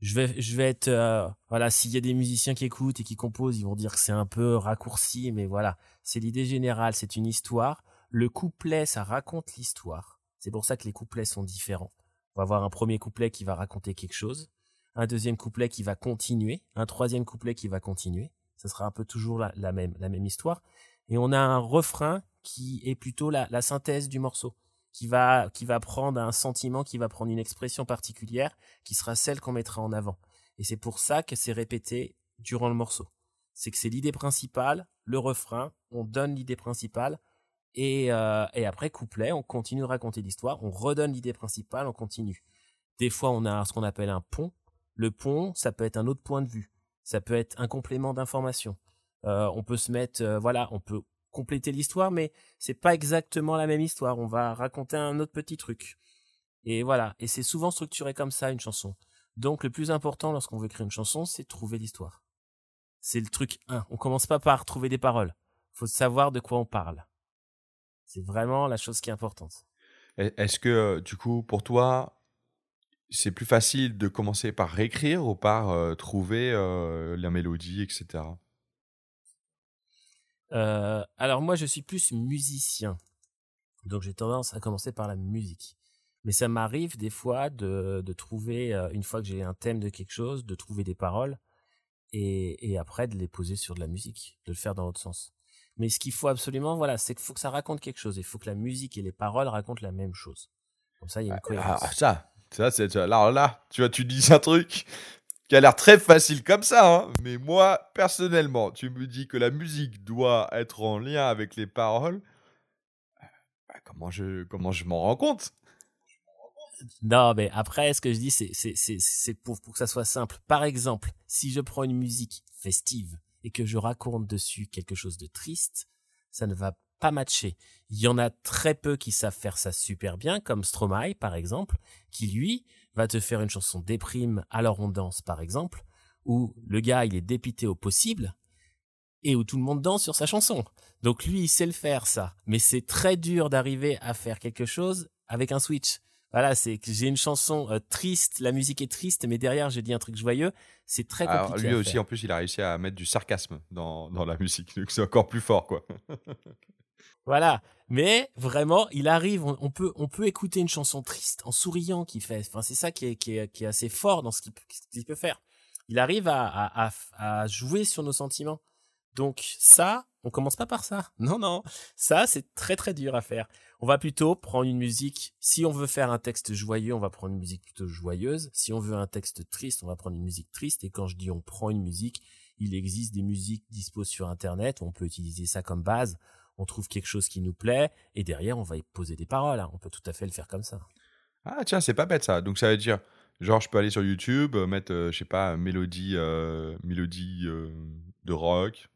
Je vais, être, euh, voilà, s'il y a des musiciens qui écoutent et qui composent, ils vont dire que c'est un peu raccourci, mais voilà, c'est l'idée générale, c'est une histoire. Le couplet, ça raconte l'histoire. C'est pour ça que les couplets sont différents. On va avoir un premier couplet qui va raconter quelque chose, un deuxième couplet qui va continuer, un troisième couplet qui va continuer. Ça sera un peu toujours la même histoire et on a un refrain qui est plutôt la, synthèse du morceau, qui va, qui va prendre un sentiment, qui va prendre une expression particulière, qui sera celle qu'on mettra en avant. Et c'est pour ça que c'est répété durant le morceau. C'est que c'est l'idée principale, le refrain, on donne l'idée principale, et, euh, et après couplet, on continue de raconter l'histoire, on redonne l'idée principale, on continue. Des fois, on a ce qu'on appelle un pont. Le pont, ça peut être un autre point de vue, ça peut être un complément d'information, on peut se mettre, euh, voilà, on peut compléter l'histoire, mais c'est pas exactement la même histoire. On va raconter un autre petit truc. Et voilà. Et c'est souvent structuré comme ça, une chanson. Donc, le plus important lorsqu'on veut écrire une chanson, c'est trouver l'histoire. C'est le truc 1. On commence pas par trouver des paroles. Faut savoir de quoi on parle. C'est vraiment la chose qui est importante. Est-ce que, euh, du coup, pour toi, c'est plus facile de commencer par réécrire ou par trouver la mélodie, etc. Euh, alors moi, je suis plus musicien, donc j'ai tendance à commencer par la musique. Mais ça m'arrive des fois de, de trouver, euh, une fois que j'ai un thème de quelque chose, de trouver des paroles et, et après de les poser sur de la musique, de le faire dans l'autre sens. Mais ce qu'il faut absolument, voilà, c'est qu'il faut que ça raconte quelque chose. Il faut que la musique et les paroles racontent la même chose. Comme ça, il y a une ah, cohérence. Ah, ça, ça, c'est là, là, tu vois, tu dis un truc qui a l'air très facile comme ça, hein. mais moi, personnellement, tu me dis que la musique doit être en lien avec les paroles, bah, comment je, comment je m'en rends compte? Non, mais après, ce que je dis, c'est pour, pour que ça soit simple. Par exemple, si je prends une musique festive et que je raconte dessus quelque chose de triste, ça ne va pas matcher. Il y en a très peu qui savent faire ça super bien, comme Stromae par exemple, qui lui va te faire une chanson déprime alors on danse par exemple, où le gars il est dépité au possible et où tout le monde danse sur sa chanson. Donc lui il sait le faire ça, mais c'est très dur d'arriver à faire quelque chose avec un switch. Voilà, c'est que j'ai une chanson euh, triste, la musique est triste, mais derrière j'ai dit un truc joyeux. C'est très compliqué. Alors, lui aussi, en plus, il a réussi à mettre du sarcasme dans, dans la musique, donc c'est encore plus fort, quoi. Voilà. Mais vraiment, il arrive, on, peut, on peut écouter une chanson triste en souriant qui fait. Enfin, c'est ça qui est, qui, est, qui est assez fort dans ce qu'il peut faire. Il arrive à, à, à, jouer sur nos sentiments. Donc ça, on commence pas par ça. Non, non. Ça, c'est très très dur à faire. On va plutôt prendre une musique. Si on veut faire un texte joyeux, on va prendre une musique plutôt joyeuse. Si on veut un texte triste, on va prendre une musique triste. Et quand je dis on prend une musique, il existe des musiques dispo sur Internet. On peut utiliser ça comme base on trouve quelque chose qui nous plaît, et derrière, on va y poser des paroles. Hein. On peut tout à fait le faire comme ça. Ah tiens, c'est pas bête ça. Donc ça veut dire, genre, je peux aller sur YouTube, euh, mettre, euh, je sais pas, mélodie, euh, mélodie de rock,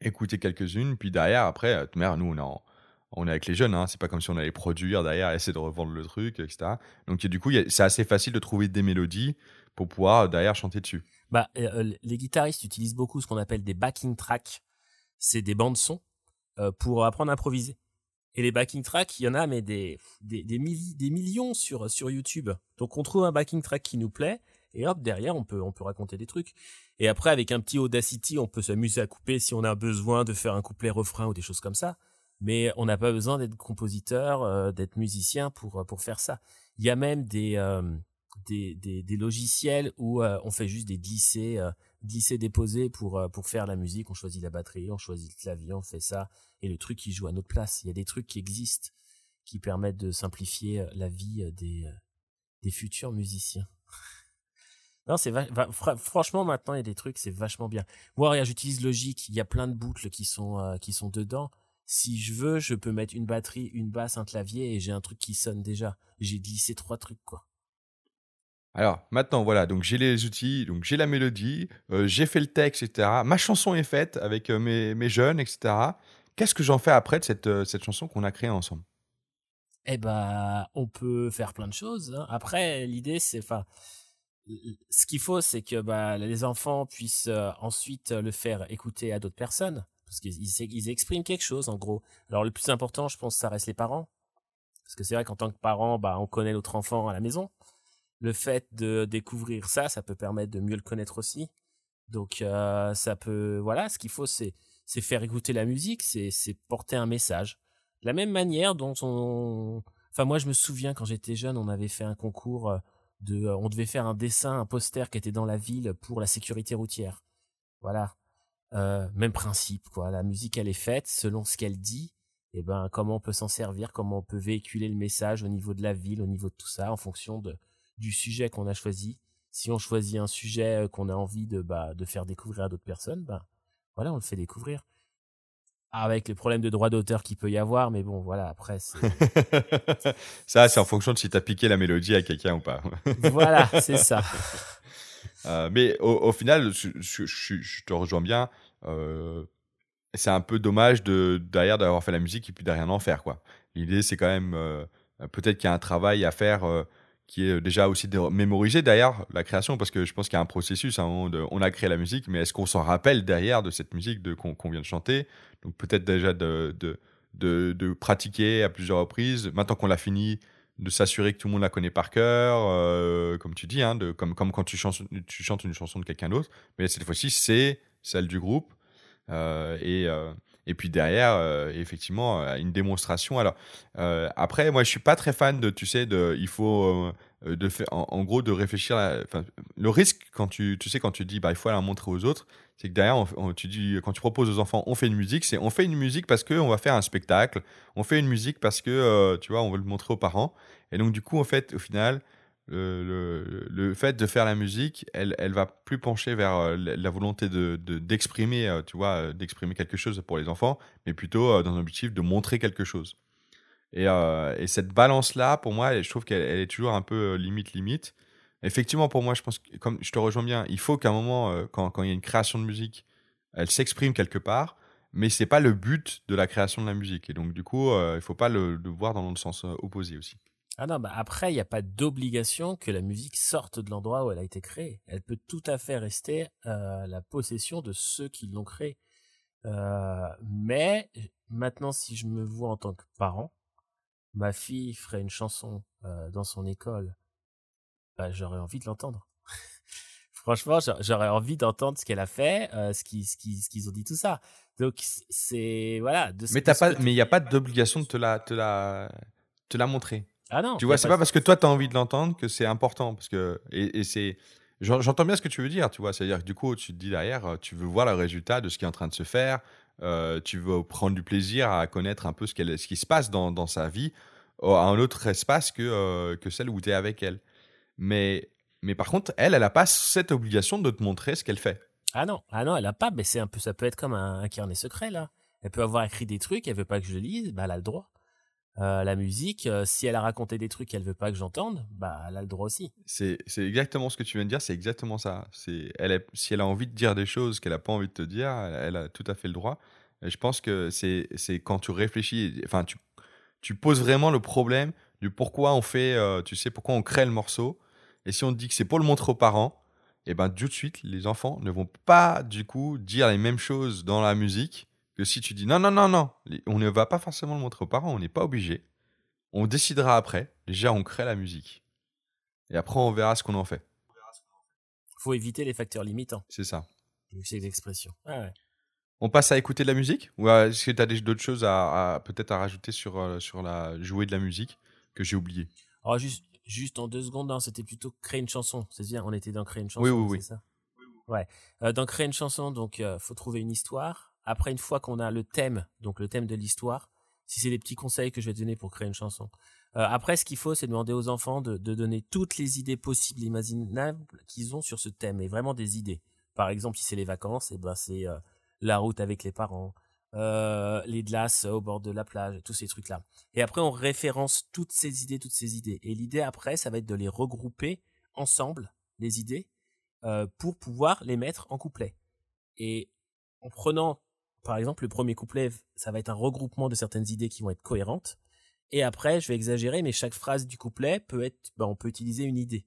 écouter quelques-unes, puis derrière, après, merde, nous, on est, on est avec les jeunes, hein, c'est pas comme si on allait produire derrière, essayer de revendre le truc, etc. Donc du coup, c'est assez facile de trouver des mélodies pour pouvoir derrière chanter dessus. Bah, les guitaristes utilisent beaucoup ce qu'on appelle des backing tracks. C'est des bandes son pour apprendre à improviser. Et les backing tracks, il y en a mais des des, des, millions sur sur YouTube. Donc on trouve un backing track qui nous plaît et hop derrière on peut on peut raconter des trucs. Et après avec un petit Audacity, on peut s'amuser à couper si on a besoin de faire un couplet refrain ou des choses comme ça. Mais on n'a pas besoin d'être compositeur, euh, d'être musicien pour pour faire ça. Il y a même des euh, des, des, des, logiciels où on fait juste des glissés glisser déposer pour euh, pour faire la musique. On choisit la batterie on choisit le clavier on fait ça. Et le truc qui joue à notre place. Il y a des trucs qui existent qui permettent de simplifier euh, la vie euh, des des futurs musiciens. Non c'est franchement maintenant il y a des trucs c'est vachement bien. Moi j'utilise Logic. Il y a plein de boucles qui sont qui sont dedans. Si je veux je peux mettre une batterie une basse un clavier et j'ai un truc qui sonne déjà. J'ai glissé trois trucs quoi alors maintenant, voilà, donc j'ai les outils, donc j'ai la mélodie, euh, j'ai fait le texte, etc. Ma chanson est faite avec euh, mes, mes, jeunes, etc. Qu'est-ce que j'en fais après de cette, euh, cette chanson qu'on a créée ensemble? Eh ben, on peut faire plein de choses. Hein. Après, l'idée, c'est, enfin, ce qu'il faut, c'est que bah, les enfants puissent ensuite le faire écouter à d'autres personnes, parce qu'ils ils expriment quelque chose, en gros. Alors le plus important, je pense, ça reste les parents, parce que c'est vrai qu'en tant que parent, bah, on connaît l'autre enfant à la maison le fait de découvrir ça, ça peut permettre de mieux le connaître aussi. Donc euh, ça peut, voilà, ce qu'il faut, c'est c'est faire écouter la musique, c'est c'est porter un message. La même manière dont on, enfin moi je me souviens quand j'étais jeune, on avait fait un concours euh, de, on devait faire un dessin, un poster qui était dans la ville pour la sécurité routière. Voilà, euh, même principe quoi. La musique elle est faite selon ce qu'elle dit. Et ben comment on peut s'en servir, comment on peut véhiculer le message au niveau de la ville, au niveau de tout ça, en fonction de du sujet qu'on a choisi. Si on choisit un sujet euh, qu'on a envie de, bah, de faire découvrir à d'autres personnes, bah, voilà, on le fait découvrir. Avec les problèmes de droit d'auteur qu'il peut y avoir, mais bon, voilà, après, ça, c'est en fonction de si tu as piqué la mélodie à quelqu'un ou pas. voilà, c'est ça. Euh, mais au, final, je, te rejoins bien. Euh, c'est un peu dommage de derrière d'avoir fait la musique et puis derrière en faire quoi. L'idée c'est quand même peut-être qu'il y a un travail à faire qui est déjà aussi de mémoriser derrière la création, parce que je pense qu'il y a un processus. Hein, on a créé la musique, mais est-ce qu'on s'en rappelle derrière de cette musique qu'on, vient de chanter? Donc peut-être déjà de, pratiquer à plusieurs reprises. Maintenant qu'on l'a fini, de s'assurer que tout le monde la connaît par cœur, euh, comme tu dis, hein, comme, quand tu chantes une chanson de quelqu'un d'autre. Mais cette fois-ci, c'est celle du groupe. Euh, et, euh, et puis derrière, euh, effectivement, euh, une démonstration. Alors, euh, après, moi, je suis pas très fan de, tu sais, de, il faut, de faire, en, gros, de réfléchir. le risque, quand tu, tu sais, quand tu dis, bah, il faut la montrer aux autres, c'est que derrière, tu dis, quand tu proposes aux enfants, on fait une musique, c'est on fait une musique parce qu'on va faire un spectacle, on fait une musique parce que, tu vois, on veut le montrer aux parents. Et donc, du coup, en fait, au final, le, le, fait de faire la musique, elle, elle va plus pencher vers euh, la volonté de, d'exprimer, euh, tu vois, euh, d'exprimer quelque chose pour les enfants, mais plutôt dans un objectif de montrer quelque chose. Et, et cette balance-là, pour moi, je trouve qu'elle est toujours un peu limite-limite. Effectivement, pour moi, je pense, que, comme je te rejoins bien, il faut qu'à un moment, quand, quand il y a une création de musique, elle s'exprime quelque part. mais c'est pas le but de la création de la musique. Et donc, du coup, euh, il faut pas le, le voir dans le sens opposé aussi. Ah non, bah après, il n'y a pas d'obligation que la musique sorte de l'endroit où elle a été créée. Elle peut tout à fait rester euh, la possession de ceux qui l'ont créée. Euh, mais maintenant, si je me vois en tant que parent, ma fille ferait une chanson euh, dans son école, bah, j'aurais envie de l'entendre. Franchement, j'a- j'aurais envie d'entendre ce qu'elle a fait, euh, ce qu'ils ce qu'ils- ce qu'ils ont dit, tout ça. Donc c'est voilà. De ce- Mais t'as pas, mais il n'y a pas d'obligation de te la, te la, te la montrer. Ah non. Tu vois, c'est pas parce que toi, tu as envie de l'entendre que c'est important. Parce que, et, et c'est. j'en- J'entends bien ce que tu veux dire, tu vois. C'est-à-dire que du coup, tu te dis derrière, euh, tu veux voir le résultat de ce qui est en train de se faire. euh, tu veux prendre du plaisir à connaître un peu ce, qu'elle- ce qui se passe dans, dans sa vie euh, à un autre espace que, euh, que celle où tu es avec elle. Mais, mais par contre, elle, elle n'a pas cette obligation de te montrer ce qu'elle fait. Ah non, ah non, elle a pas, mais c'est un peu, ça peut être comme un, un carnet secret là. Elle peut avoir écrit des trucs, elle veut pas que je le lise, bah elle a le droit. Euh, la musique, euh, si elle a raconté des trucs qu'elle veut pas que j'entende, bah elle a le droit aussi. C'est exactement ce que tu viens de dire, c'est exactement ça. C'est elle si elle a envie de dire des choses qu'elle n'a pas envie de te dire, elle, a tout à fait le droit. Et je pense que c'est quand tu réfléchis, enfin tu, poses vraiment le problème du pourquoi on fait, euh, tu sais, pourquoi on crée le morceau. Et si on te dit que c'est pour le montrer aux parents, et ben tout de suite, les enfants ne vont pas du coup dire les mêmes choses dans la musique que si tu dis non, non, non, non, on ne va pas forcément le montrer aux parents, on n'est pas obligé. On décidera après. Déjà, on crée la musique. Et après, on verra ce qu'on en fait. Faut éviter les facteurs limitants. C'est ça. C'est l'expression. Ah ouais. On passe à écouter de la musique Ou est-ce que tu as d'autres choses à, à- peut-être à rajouter sur, euh, sur la jouer de la musique que j'ai oublié? Alors juste, juste en deux secondes, c'était plutôt créer une chanson. C'est bien, on était dans créer une chanson. Oui, oui, oui. ça? Ouais. Euh, dans créer une chanson, donc euh, faut trouver une histoire. Après, une fois qu'on a le thème, donc le thème de l'histoire, si c'est des petits conseils que je vais te donner pour créer une chanson. Euh, après, ce qu'il faut, c'est demander aux enfants de, de donner toutes les idées possibles, imaginables qu'ils ont sur ce thème, et vraiment des idées. Par exemple, si c'est les vacances, et ben c'est euh, la route avec les parents, euh, les glaces au bord de la plage, tous ces trucs-là. Et après, on référence toutes ces idées, toutes ces idées. Et l'idée après, ça va être de les regrouper ensemble, les idées, euh, pour pouvoir les mettre en couplet. Et en prenant, par exemple, le premier couplet, ça va être un regroupement de certaines idées qui vont être cohérentes. Et après, je vais exagérer, mais chaque phrase du couplet peut être, ben, on peut utiliser une idée.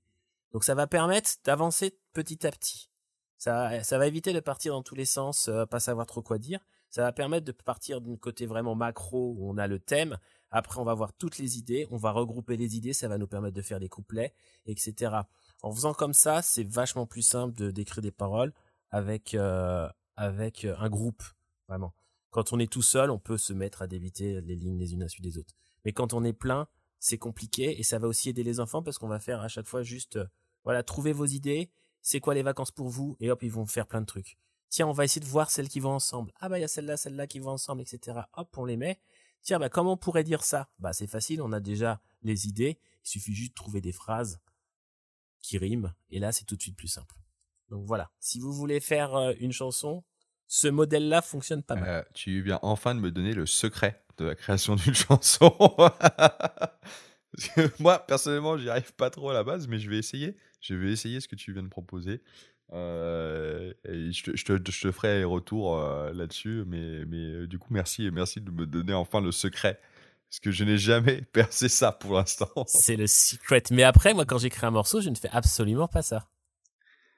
Donc ça va permettre d'avancer petit à petit. Ça, ça va éviter de partir dans tous les sens, euh, pas savoir trop quoi dire. Ça va permettre de partir d'un côté vraiment macro où on a le thème. Après, on va voir toutes les idées, on va regrouper les idées, ça va nous permettre de faire des couplets, etc. En faisant comme ça, c'est vachement plus simple de d'écrire des paroles avec euh, avec euh, un groupe, vraiment. Quand on est tout seul, on peut se mettre à débiter les lignes les unes à la suite des autres. Mais quand on est plein, c'est compliqué et ça va aussi aider les enfants parce qu'on va faire à chaque fois juste, euh, voilà, trouver vos idées, c'est quoi les vacances pour vous? Et hop, ils vont faire plein de trucs. Tiens, on va essayer de voir celles qui vont ensemble. Ah bah il y a celle-là, celle-là qui vont ensemble, etc. Hop, on les met. Tiens, bah comment on pourrait dire ça? Bah c'est facile, on a déjà les idées. Il suffit juste de trouver des phrases qui riment et là c'est tout de suite plus simple. Donc voilà, si vous voulez faire euh, une chanson, ce modèle-là fonctionne pas mal. Euh, Tu viens enfin de me donner le secret de la création d'une chanson. Parce que moi, personnellement, j'y arrive pas trop à la base, mais je vais essayer. Je vais essayer ce que tu viens de proposer. Euh, et je, te, je, te, je te ferai retour euh, là-dessus. Mais, mais du coup, merci. Et merci de me donner enfin le secret. Parce que je n'ai jamais percé ça pour l'instant. C'est le secret. Mais après, moi, quand j'écris un morceau, je ne fais absolument pas ça.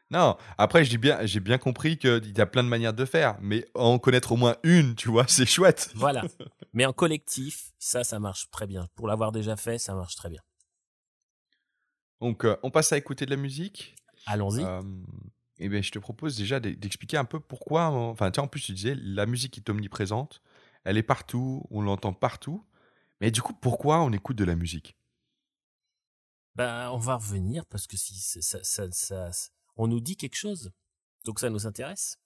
Non, après, j'ai bien, j'ai bien compris qu'il y a plein de manières de faire, mais en connaître au moins une, tu vois, c'est chouette. Voilà. Mais en collectif, ça, ça marche très bien. Pour l'avoir déjà fait, ça marche très bien. Donc, euh, on passe à écouter de la musique. Allons-y. Euh, et ben, je te propose déjà d'e- d'expliquer un peu pourquoi. Enfin, tu en plus, tu disais, la musique est omniprésente, elle est partout, on l'entend partout. Mais du coup, pourquoi on écoute de la musique? Ben, on va revenir parce que si ça, ça, ça, ça- on nous dit quelque chose, donc ça nous intéresse.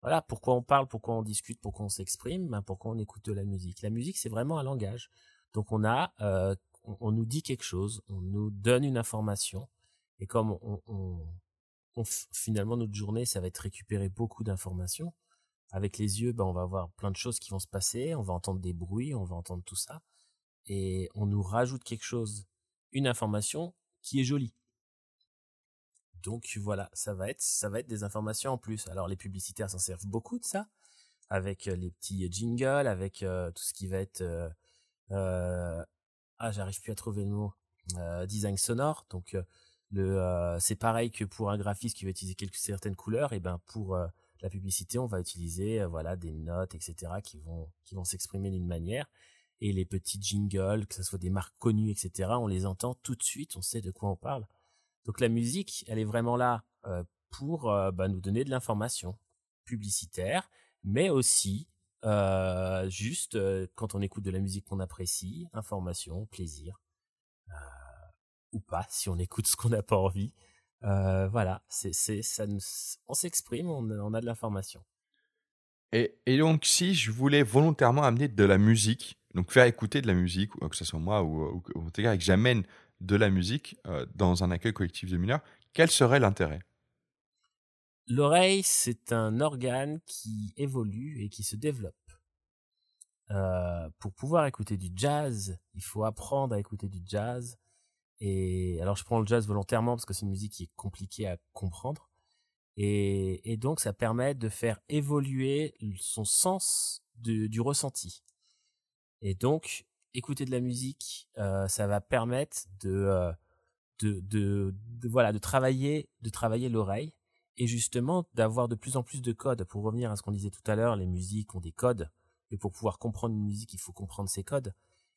Voilà, pourquoi on parle, pourquoi on discute, pourquoi on s'exprime, ben pourquoi on écoute de la musique. La musique, c'est vraiment un langage. Donc on a, euh, on, nous dit quelque chose, on nous donne une information, et comme on, finalement notre journée, ça va être récupérer beaucoup d'informations. Avec les yeux, ben on va voir plein de choses qui vont se passer, on va entendre des bruits, on va entendre tout ça, et on nous rajoute quelque chose, une information qui est jolie. Donc voilà, ça va être, ça va être des informations en plus. Alors les publicitaires s'en servent beaucoup de ça. avec les petits jingles, avec tout ce qui va être ah j'arrive plus à trouver le mot design sonore. Donc le c'est pareil que pour un graphiste qui va utiliser certaines couleurs, et ben pour la publicité, on va utiliser voilà des notes, etc. qui vont qui vont s'exprimer d'une manière et les petits jingles, que ce soit des marques connues, etc. On les entend tout de suite, on sait de quoi on parle. Donc la musique, elle est vraiment là euh, pour euh, bah, nous donner de l'information publicitaire, mais aussi euh, juste quand on écoute de la musique qu'on apprécie, information, plaisir, ou pas si on écoute ce qu'on n'a pas envie. voilà, c'est ça, on s'exprime, on, on, a de l'information. Et, et, donc, si je voulais volontairement amener de la musique, donc faire écouter de la musique, que ce soit moi ou, ou, ou que j'amène de la musique euh, dans un accueil collectif de mineurs, quel serait l'intérêt? L'oreille, c'est un organe qui évolue et qui se développe. Euh, pour pouvoir écouter du jazz, il faut apprendre à écouter du jazz. Et alors, je prends le jazz volontairement parce que c'est une musique qui est compliquée à comprendre. Et, donc, ça permet de faire évoluer son sens du ressenti. Et donc, écouter de la musique, euh, ça va permettre euh, de, de, de, voilà, de travailler, de travailler l'oreille et justement d'avoir de plus en plus de codes. Pour revenir à ce qu'on disait tout à l'heure, les musiques ont des codes et pour pouvoir comprendre une musique, il faut comprendre ces codes.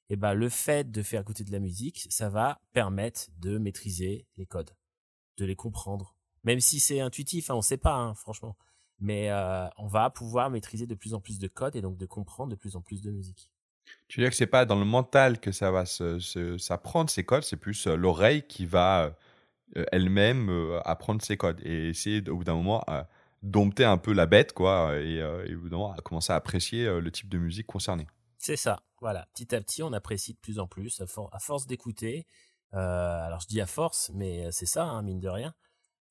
Et ben, le fait de faire écouter de la musique, ça va permettre de maîtriser les codes, de les comprendre. Même si c'est intuitif, hein, on sait pas, hein, franchement. Mais euh, on va pouvoir maîtriser de plus en plus de codes et donc de comprendre de plus en plus de musique. Tu veux dire que c'est pas dans le mental que ça va s'apprendre ces codes, c'est plus euh, l'oreille qui va euh, elle-même euh, apprendre ces codes et essayer au bout d'un moment à dompter un peu la bête quoi et, au bout d'un moment à commencer à apprécier le type de musique concernée. C'est ça, voilà. Petit à petit, on apprécie de plus en plus à, force d'écouter. alors je dis à force, mais c'est ça, hein, mine de rien.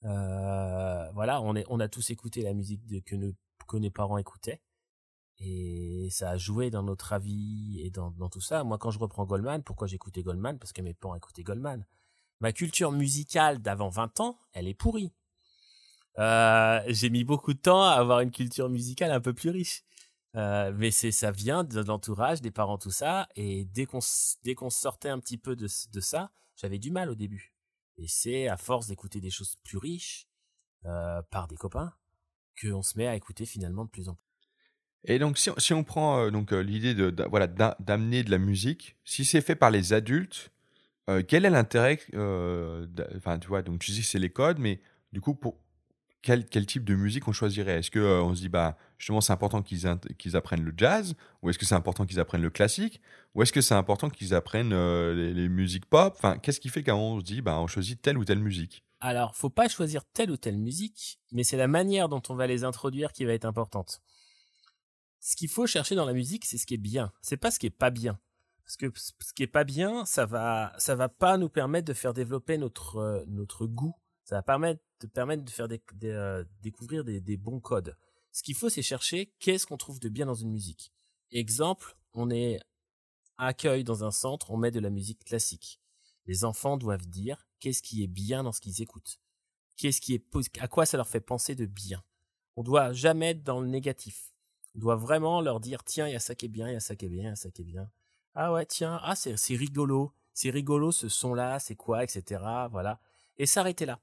voilà, on, est, on a tous écouté la musique que, nos, que nos parents écoutaient et ça a joué dans notre avis et dans, dans tout ça. Moi, quand je reprends Goldman, pourquoi j'écoutais Goldman? Parce que mes parents écoutaient Goldman. Ma culture musicale d'avant 20 ans, elle est pourrie. Euh, j'ai mis beaucoup de temps à avoir une culture musicale un peu plus riche. Euh, mais c'est ça vient de l'entourage, des parents, tout ça. Et dès qu'on dès qu'on sortait un petit peu de, de ça, j'avais du mal au début. Et c'est à force d'écouter des choses plus riches euh, par des copains qu'on se met à écouter finalement de plus en plus. Et donc, si, on prend euh, donc euh, l'idée de, voilà d'amener de la musique, si c'est fait par les adultes, euh, quel est l'intérêt Enfin, tu vois, donc tu dis que c'est les codes, mais du coup, pour quel, quel type de musique on choisirait? Est-ce que on se dit bah justement c'est important qu'ils qu'ils apprennent le jazz, ou est-ce que c'est important qu'ils apprennent le classique, ou est-ce que c'est important qu'ils apprennent les, les, musiques pop? Enfin, qu'est-ce qui fait qu'on se dit bah on choisit telle ou telle musique? Alors, faut pas choisir telle ou telle musique, mais c'est la manière dont on va les introduire qui va être importante ce qu'il faut chercher dans la musique, c'est ce qui est bien. C'est pas ce qui est pas bien. Parce que ce qui est pas bien, ça va, ça va pas nous permettre de faire développer notre, euh, notre goût. Ça va permettre de permettre de faire euh, découvrir des, bons codes. Ce qu'il faut, c'est chercher qu'est-ce qu'on trouve de bien dans une musique. Exemple, on est accueil dans un centre, on met de la musique classique. Les enfants doivent dire qu'est-ce qui est bien dans ce qu'ils écoutent. Qu'est-ce qui est, à quoi ça leur fait penser de bien. On doit jamais être dans le négatif doit vraiment leur dire tiens, il y a ça qui est bien, il y a ça qui est bien, il y a ça qui est bien. Ah ouais, tiens, ah c'est rigolo, c'est rigolo ce son là, c'est quoi, etc. Voilà, et s'arrêter là.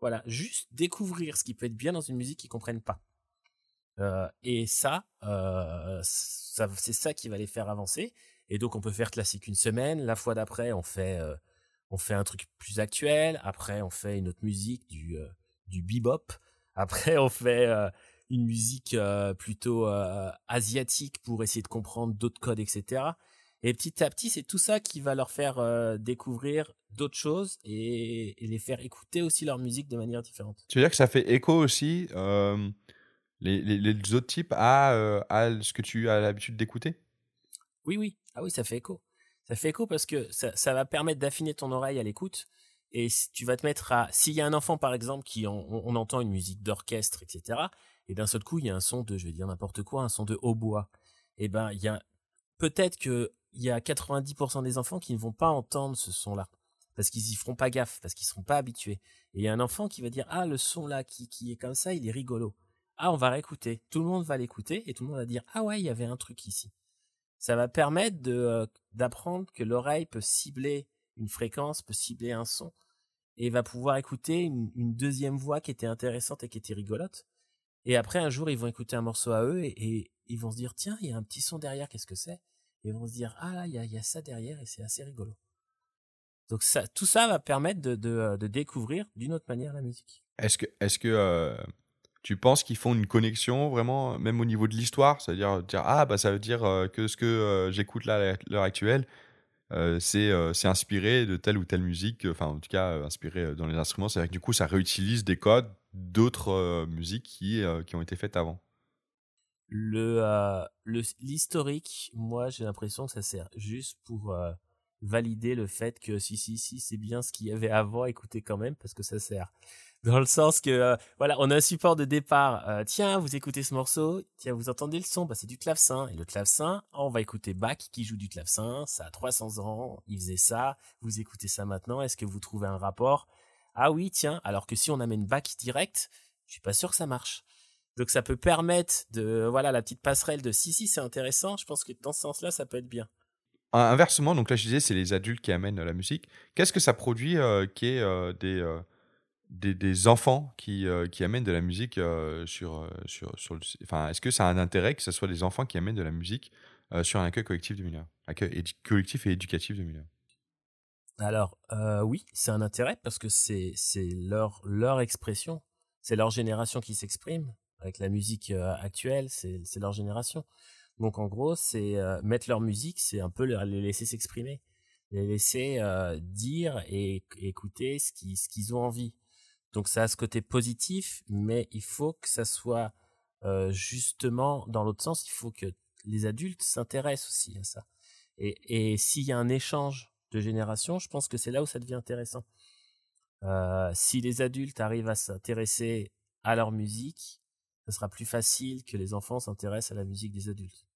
Voilà, juste découvrir ce qui peut être bien dans une musique qu'ils comprennent pas. Euh, et ça, euh, ça c'est ça qui va les faire avancer. Et donc on peut faire classique une semaine, la fois d'après on fait euh, on fait un truc plus actuel, après on fait une autre musique du du bebop, après on fait une musique euh, plutôt euh, asiatique pour essayer de comprendre d'autres codes, etc. Et petit à petit, c'est tout ça qui va leur faire euh, découvrir d'autres choses et, les faire écouter aussi leur musique de manière différente. Tu veux dire que ça fait écho aussi les, les, autres types à, à ce que tu as l'habitude d'écouter? Oui, oui. Ah oui, ça fait écho. Ça fait écho parce que ça, ça va permettre d'affiner ton oreille à l'écoute. Et tu vas te mettre à... S'il y a un enfant, par exemple, qui on entend une musique d'orchestre, etc., et d'un seul coup il y a un son de, je vais dire n'importe quoi, un son de hautbois. Et eh ben il y a peut-être que il y a 90% des enfants qui ne vont pas entendre ce son-là parce qu'ils y feront pas gaffe, parce qu'ils seront pas habitués. Et il y a un enfant qui va dire ah le son là qui qui est comme ça, il est rigolo. ah, on va réécouter. Tout le monde va l'écouter et tout le monde va dire, ah ouais, il y avait un truc ici. Ça va permettre de euh, d'apprendre que l'oreille peut cibler une fréquence, peut cibler un son et va pouvoir écouter une, deuxième voix qui était intéressante et qui était rigolote. Et après, un jour, ils vont écouter un morceau à eux et, ils vont se dire, tiens, il y a un petit son derrière, qu'est-ce que c'est? Et ils vont se dire, ah là, il y a, ça derrière et c'est assez rigolo. Donc tout ça va permettre de, de, découvrir d'une autre manière la musique. Est-ce que, est-ce que euh, tu penses qu'ils font une connexion vraiment, même au niveau de l'histoire? C'est-à-dire dire, ah, bah, ça veut dire euh, que ce que euh, j'écoute là à l'heure actuelle, c'est, c'est inspiré de telle ou telle musique, enfin en tout cas inspiré dans les instruments. C'est-à-dire que du coup, ça réutilise des codes d'autres musiques qui, qui ont été faites avant. Le, le, l'historique, moi j'ai l'impression que ça sert juste pour valider le fait que si si si c'est bien ce qu'il y avait avant, écoutez quand même parce que ça sert. Dans le sens que euh, voilà, on a un support de départ. Euh, tiens, vous écoutez ce morceau, tiens, vous entendez le son, bah c'est du clavecin. Et le clavecin, on va écouter Bach qui joue du clavecin. Ça a 300 ans, il faisait ça. Vous écoutez ça maintenant. Est-ce que vous trouvez un rapport? Ah oui, tiens. Alors que si on amène Bach direct, je suis pas sûr que ça marche. Donc ça peut permettre de voilà la petite passerelle de si si c'est intéressant. Je pense que dans ce sens-là, ça peut être bien. Inversement, donc là je disais, c'est les adultes qui amènent la musique. Qu'est-ce que ça produit euh, qui est euh, euh, des, des, enfants qui, qui amènent de la musique sur, sur, sur. Enfin, est-ce que ça a un intérêt que ce soit des enfants qui amènent de la musique sur un accueil collectif de mineurs Accueil collectif et éducatif de mineurs Alors, oui, c'est un intérêt parce que c'est leur, leur expression, c'est leur génération qui s'exprime. Avec la musique actuelle, c'est leur génération. Donc en gros, c'est euh, mettre leur musique, c'est un peu les laisser s'exprimer, les laisser euh, dire et, écouter ce qu'ils ce qu'ils ont envie. Donc ça a ce côté positif, mais il faut que ça soit euh, justement dans l'autre sens. Il faut que les adultes s'intéressent aussi à ça. Et, et s'il y a un échange génération, je pense que c'est là où ça devient intéressant. si les adultes arrivent à s'intéresser à leur musique, ce sera plus facile que les enfants s'intéressent à la musique des adultes.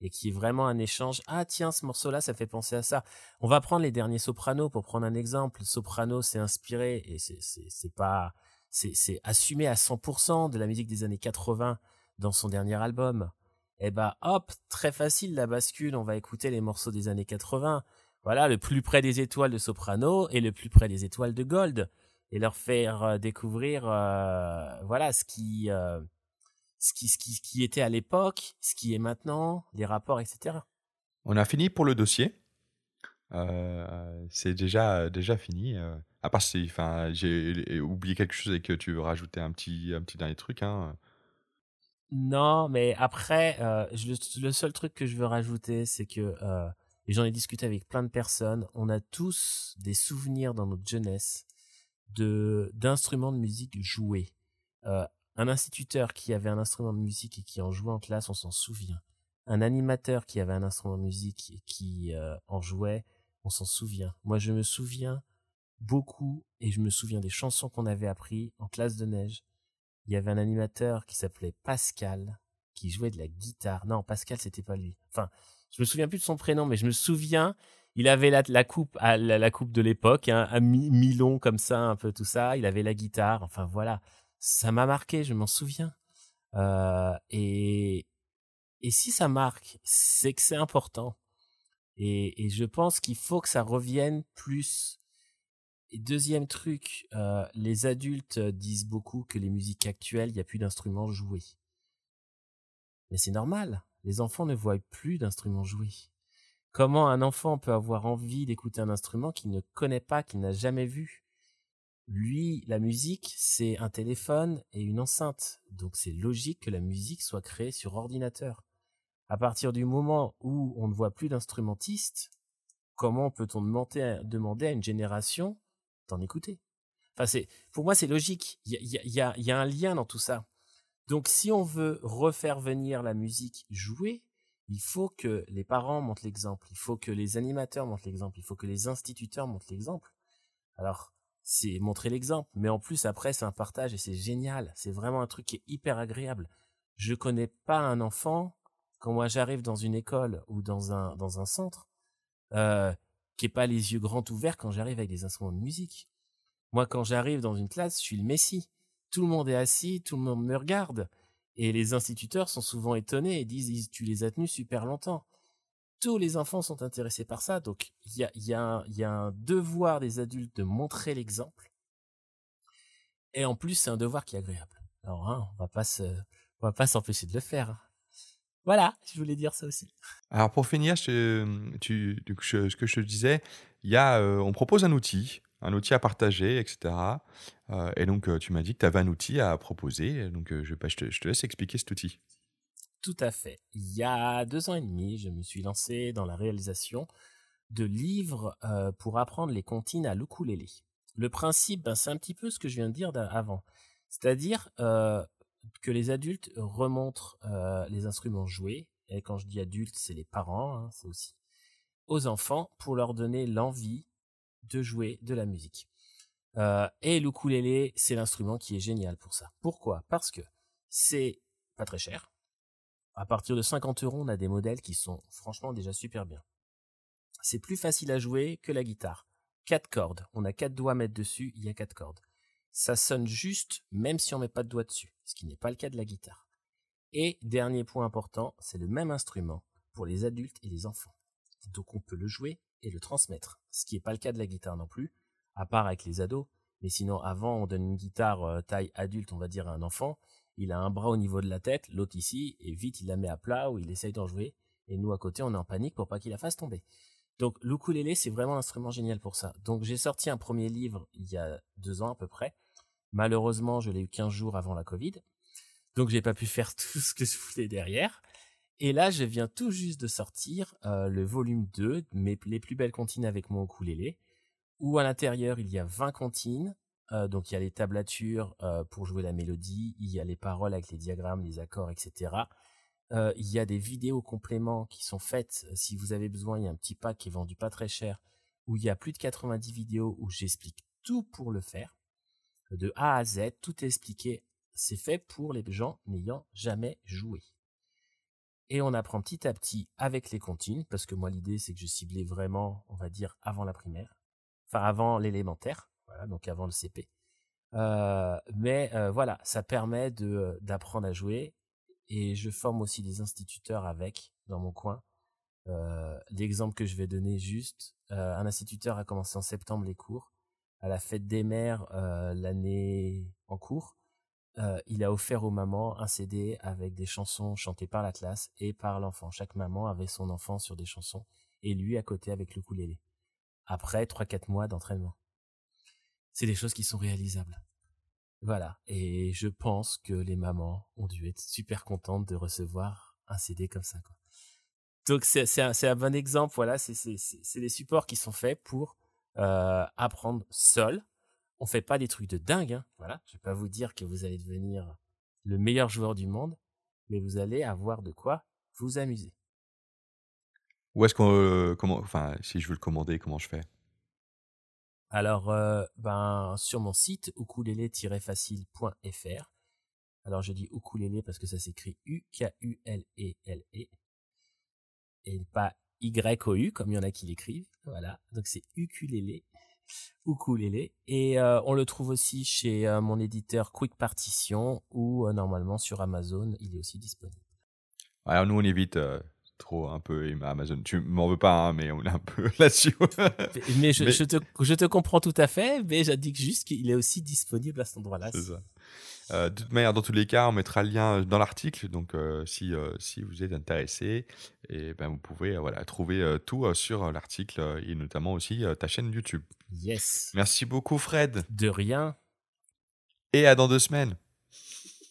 Et qu'il y ait vraiment un échange. Ah tiens, ce morceau-là, ça fait penser à ça. On va prendre les derniers sopranos pour prendre un exemple. Soprano s'est inspiré, et c'est pas... C'est assumé à 100% de la musique des années 80 dans son dernier album. Eh bah hop, très facile la bascule, on va écouter les morceaux des années 80. Voilà, le plus près des étoiles de Soprano et le plus près des étoiles de Gold et leur faire euh, découvrir euh, voilà ce qui euh, ce qui ce qui, qui était à l'époque, ce qui est maintenant, les rapports, etc. On a fini pour le dossier. c'est déjà déjà fini. à part si, enfin, j'ai oublié quelque chose et que tu veux rajouter un petit un petit dernier truc, hein. Non, mais après, le, seul truc que je veux rajouter, c'est que et j'en ai discuté avec plein de personnes. On a tous des souvenirs dans notre jeunesse de d'instruments de musique joués. Euh, un instituteur qui avait un instrument de musique et qui en jouait en classe, on s'en souvient. Un animateur qui avait un instrument de musique et qui euh, en jouait, on s'en souvient. Moi, je me souviens beaucoup et je me souviens des chansons qu'on avait appris en classe de neige. Il y avait un animateur qui s'appelait Pascal qui jouait de la guitare. Non, Pascal, c'était pas lui. Enfin, je me souviens plus de son prénom, mais je me souviens il avait la, coupe, à la, coupe de l'époque, hein, un mi-long comme ça, un peu tout ça. Il avait la guitare. Enfin voilà, ça m'a marqué, je m'en souviens. Euh, et et si ça marque, c'est que c'est important. Et, et je pense qu'il faut que ça revienne plus. Deuxième truc, euh, les adultes disent beaucoup que les musiques actuelles, il n'y a plus d'instruments joués. Mais c'est normal. Les enfants ne voient plus d'instruments joués. Comment un enfant peut avoir envie d'écouter un instrument qu'il ne connaît pas, qu'il n'a jamais vu? Lui, la musique, c'est un téléphone et une enceinte. Donc c'est logique que la musique soit créée sur ordinateur. À partir du moment où on ne voit plus d'instrumentistes, comment peut-on demander à une génération d'en écouter? Enfin, pour moi, c'est logique. Il y a, y a un lien dans tout ça. Donc, si on veut refaire venir la musique jouée, il faut que les parents montrent l'exemple, il faut que les animateurs montrent l'exemple, il faut que les instituteurs montrent l'exemple. Alors, c'est montrer l'exemple, mais en plus après c'est un partage et c'est génial, c'est vraiment un truc qui est hyper agréable. Je connais pas un enfant quand moi j'arrive dans une école ou dans un dans un centre euh, qui est pas les yeux grands ouverts quand j'arrive avec des instruments de musique. Moi quand j'arrive dans une classe, je suis le messie tout le monde est assis, tout le monde me regarde. Et les instituteurs sont souvent étonnés et disent, tu les as tenus super longtemps. Tous les enfants sont intéressés par ça, donc il y a, un devoir des adultes de montrer l'exemple. Et en plus, c'est un devoir qui est agréable. Alors, hein, on va va pas s'empêcher de le faire. Hein. Voilà, je voulais dire ça aussi. Alors pour finir, tu, ce que je te disais, euh, on propose un outil, un outil à partager, etc. Euh, et donc euh, tu m'as dit que tu avais un outil à proposer, donc je, bah, je, te, laisse expliquer cet outil. Tout à fait. Il y a deux ans et demi, je me suis lancé dans la réalisation de livres pour apprendre les comptines à l'ukulélé. Le principe, ben, c'est un petit peu ce que je viens de dire avant. C'est-à-dire, que les adultes remontrent euh, les instruments joués, et quand je dis adultes, c'est les parents, hein, c'est aussi aux enfants pour leur donner l'envie de jouer de la musique. Euh, et l'ukulélé, c'est l'instrument qui est génial pour ça. Pourquoi? Parce que c'est pas très cher. À partir de 50 euros, on a des modèles qui sont franchement déjà super bien. C'est plus facile à jouer que la guitare. Quatre cordes. On a quatre doigts à mettre dessus, il y a quatre cordes ça sonne juste même si on met pas de doigt dessus, ce qui n'est pas le cas de la guitare. Et dernier point important, c'est le même instrument pour les adultes et les enfants. Donc on peut le jouer et le transmettre, ce qui n'est pas le cas de la guitare non plus, à part avec les ados. Mais sinon, avant, on donne une guitare euh, taille adulte, on va dire, à un enfant. Il a un bras au niveau de la tête, l'autre ici, et vite il la met à plat ou il essaye d'en jouer. Et nous, à côté, on est en panique pour pas qu'il la fasse tomber. Donc l'ukulélé, c'est vraiment un instrument génial pour ça. Donc j'ai sorti un premier livre il y a deux ans à peu près, Malheureusement, je l'ai eu 15 jours avant la Covid. Donc, j'ai pas pu faire tout ce que je voulais derrière. Et là, je viens tout juste de sortir euh, le volume 2, mes, les plus belles comptines avec mon ukulélé, où à l'intérieur, il y a 20 comptines. Euh, donc, il y a les tablatures euh, pour jouer la mélodie, il y a les paroles avec les diagrammes, les accords, etc. il y a des vidéos compléments qui sont faites. Si vous avez besoin, il y a un petit pack qui est vendu pas très cher, où il y a plus de 90 vidéos où j'explique tout pour le faire de A à Z, tout est expliqué. C'est fait pour les gens n'ayant jamais joué. Et on apprend petit à petit avec les comptines, parce que moi l'idée c'est que je ciblais vraiment, on va dire, avant la primaire, enfin avant l'élémentaire, voilà, donc avant le CP. Euh, mais euh, voilà, ça permet de d'apprendre à jouer et je forme aussi des instituteurs avec dans mon coin. Euh, l'exemple que je vais donner juste, un instituteur a commencé en septembre les cours à la fête des mères euh, l'année en cours, euh, il a offert aux mamans un CD avec des chansons chantées par la classe et par l'enfant. Chaque maman avait son enfant sur des chansons et lui à côté avec le ukulélé. Après 3-4 mois d'entraînement. C'est des choses qui sont réalisables. Voilà. Et je pense que les mamans ont dû être super contentes de recevoir un CD comme ça. Quoi. Donc c'est un, un, bon exemple. Voilà, c'est des supports qui sont faits pour euh, apprendre seul. On fait pas des trucs de dingue, hein. voilà. Je vais pas vous dire que vous allez devenir le meilleur joueur du monde, mais vous allez avoir de quoi vous amuser. Où est-ce qu'on, euh, comment, enfin, si je veux le commander, comment je fais? Alors, euh, ben, sur mon site ukulele-facile.fr. Alors, je dis ukulele parce que ça s'écrit U-K-U-L-E-L-E. -E, et pas y-O-U, comme il y en a qui l'écrivent. Voilà, donc c'est ukulélé, ukulélé. Et euh, on le trouve aussi chez euh, mon éditeur Quick Partition ou euh, normalement sur Amazon, il est aussi disponible. Alors nous on évite trop un peu Amazon. Tu m'en veux pas, hein, mais on est un peu là-dessus. mais, je, Je, te, je, te, comprends tout à fait, mais j'indique juste qu'il est aussi disponible à cet endroit-là. C'est ça. Euh, de toute manière, dans tous les cas, on mettra le lien dans l'article. Donc, euh, si, euh, si vous êtes intéressé, et ben, vous pouvez voilà, trouver tout sur l'article et notamment aussi ta chaîne YouTube. Yes. Merci beaucoup, Fred. De rien. Et à dans deux semaines.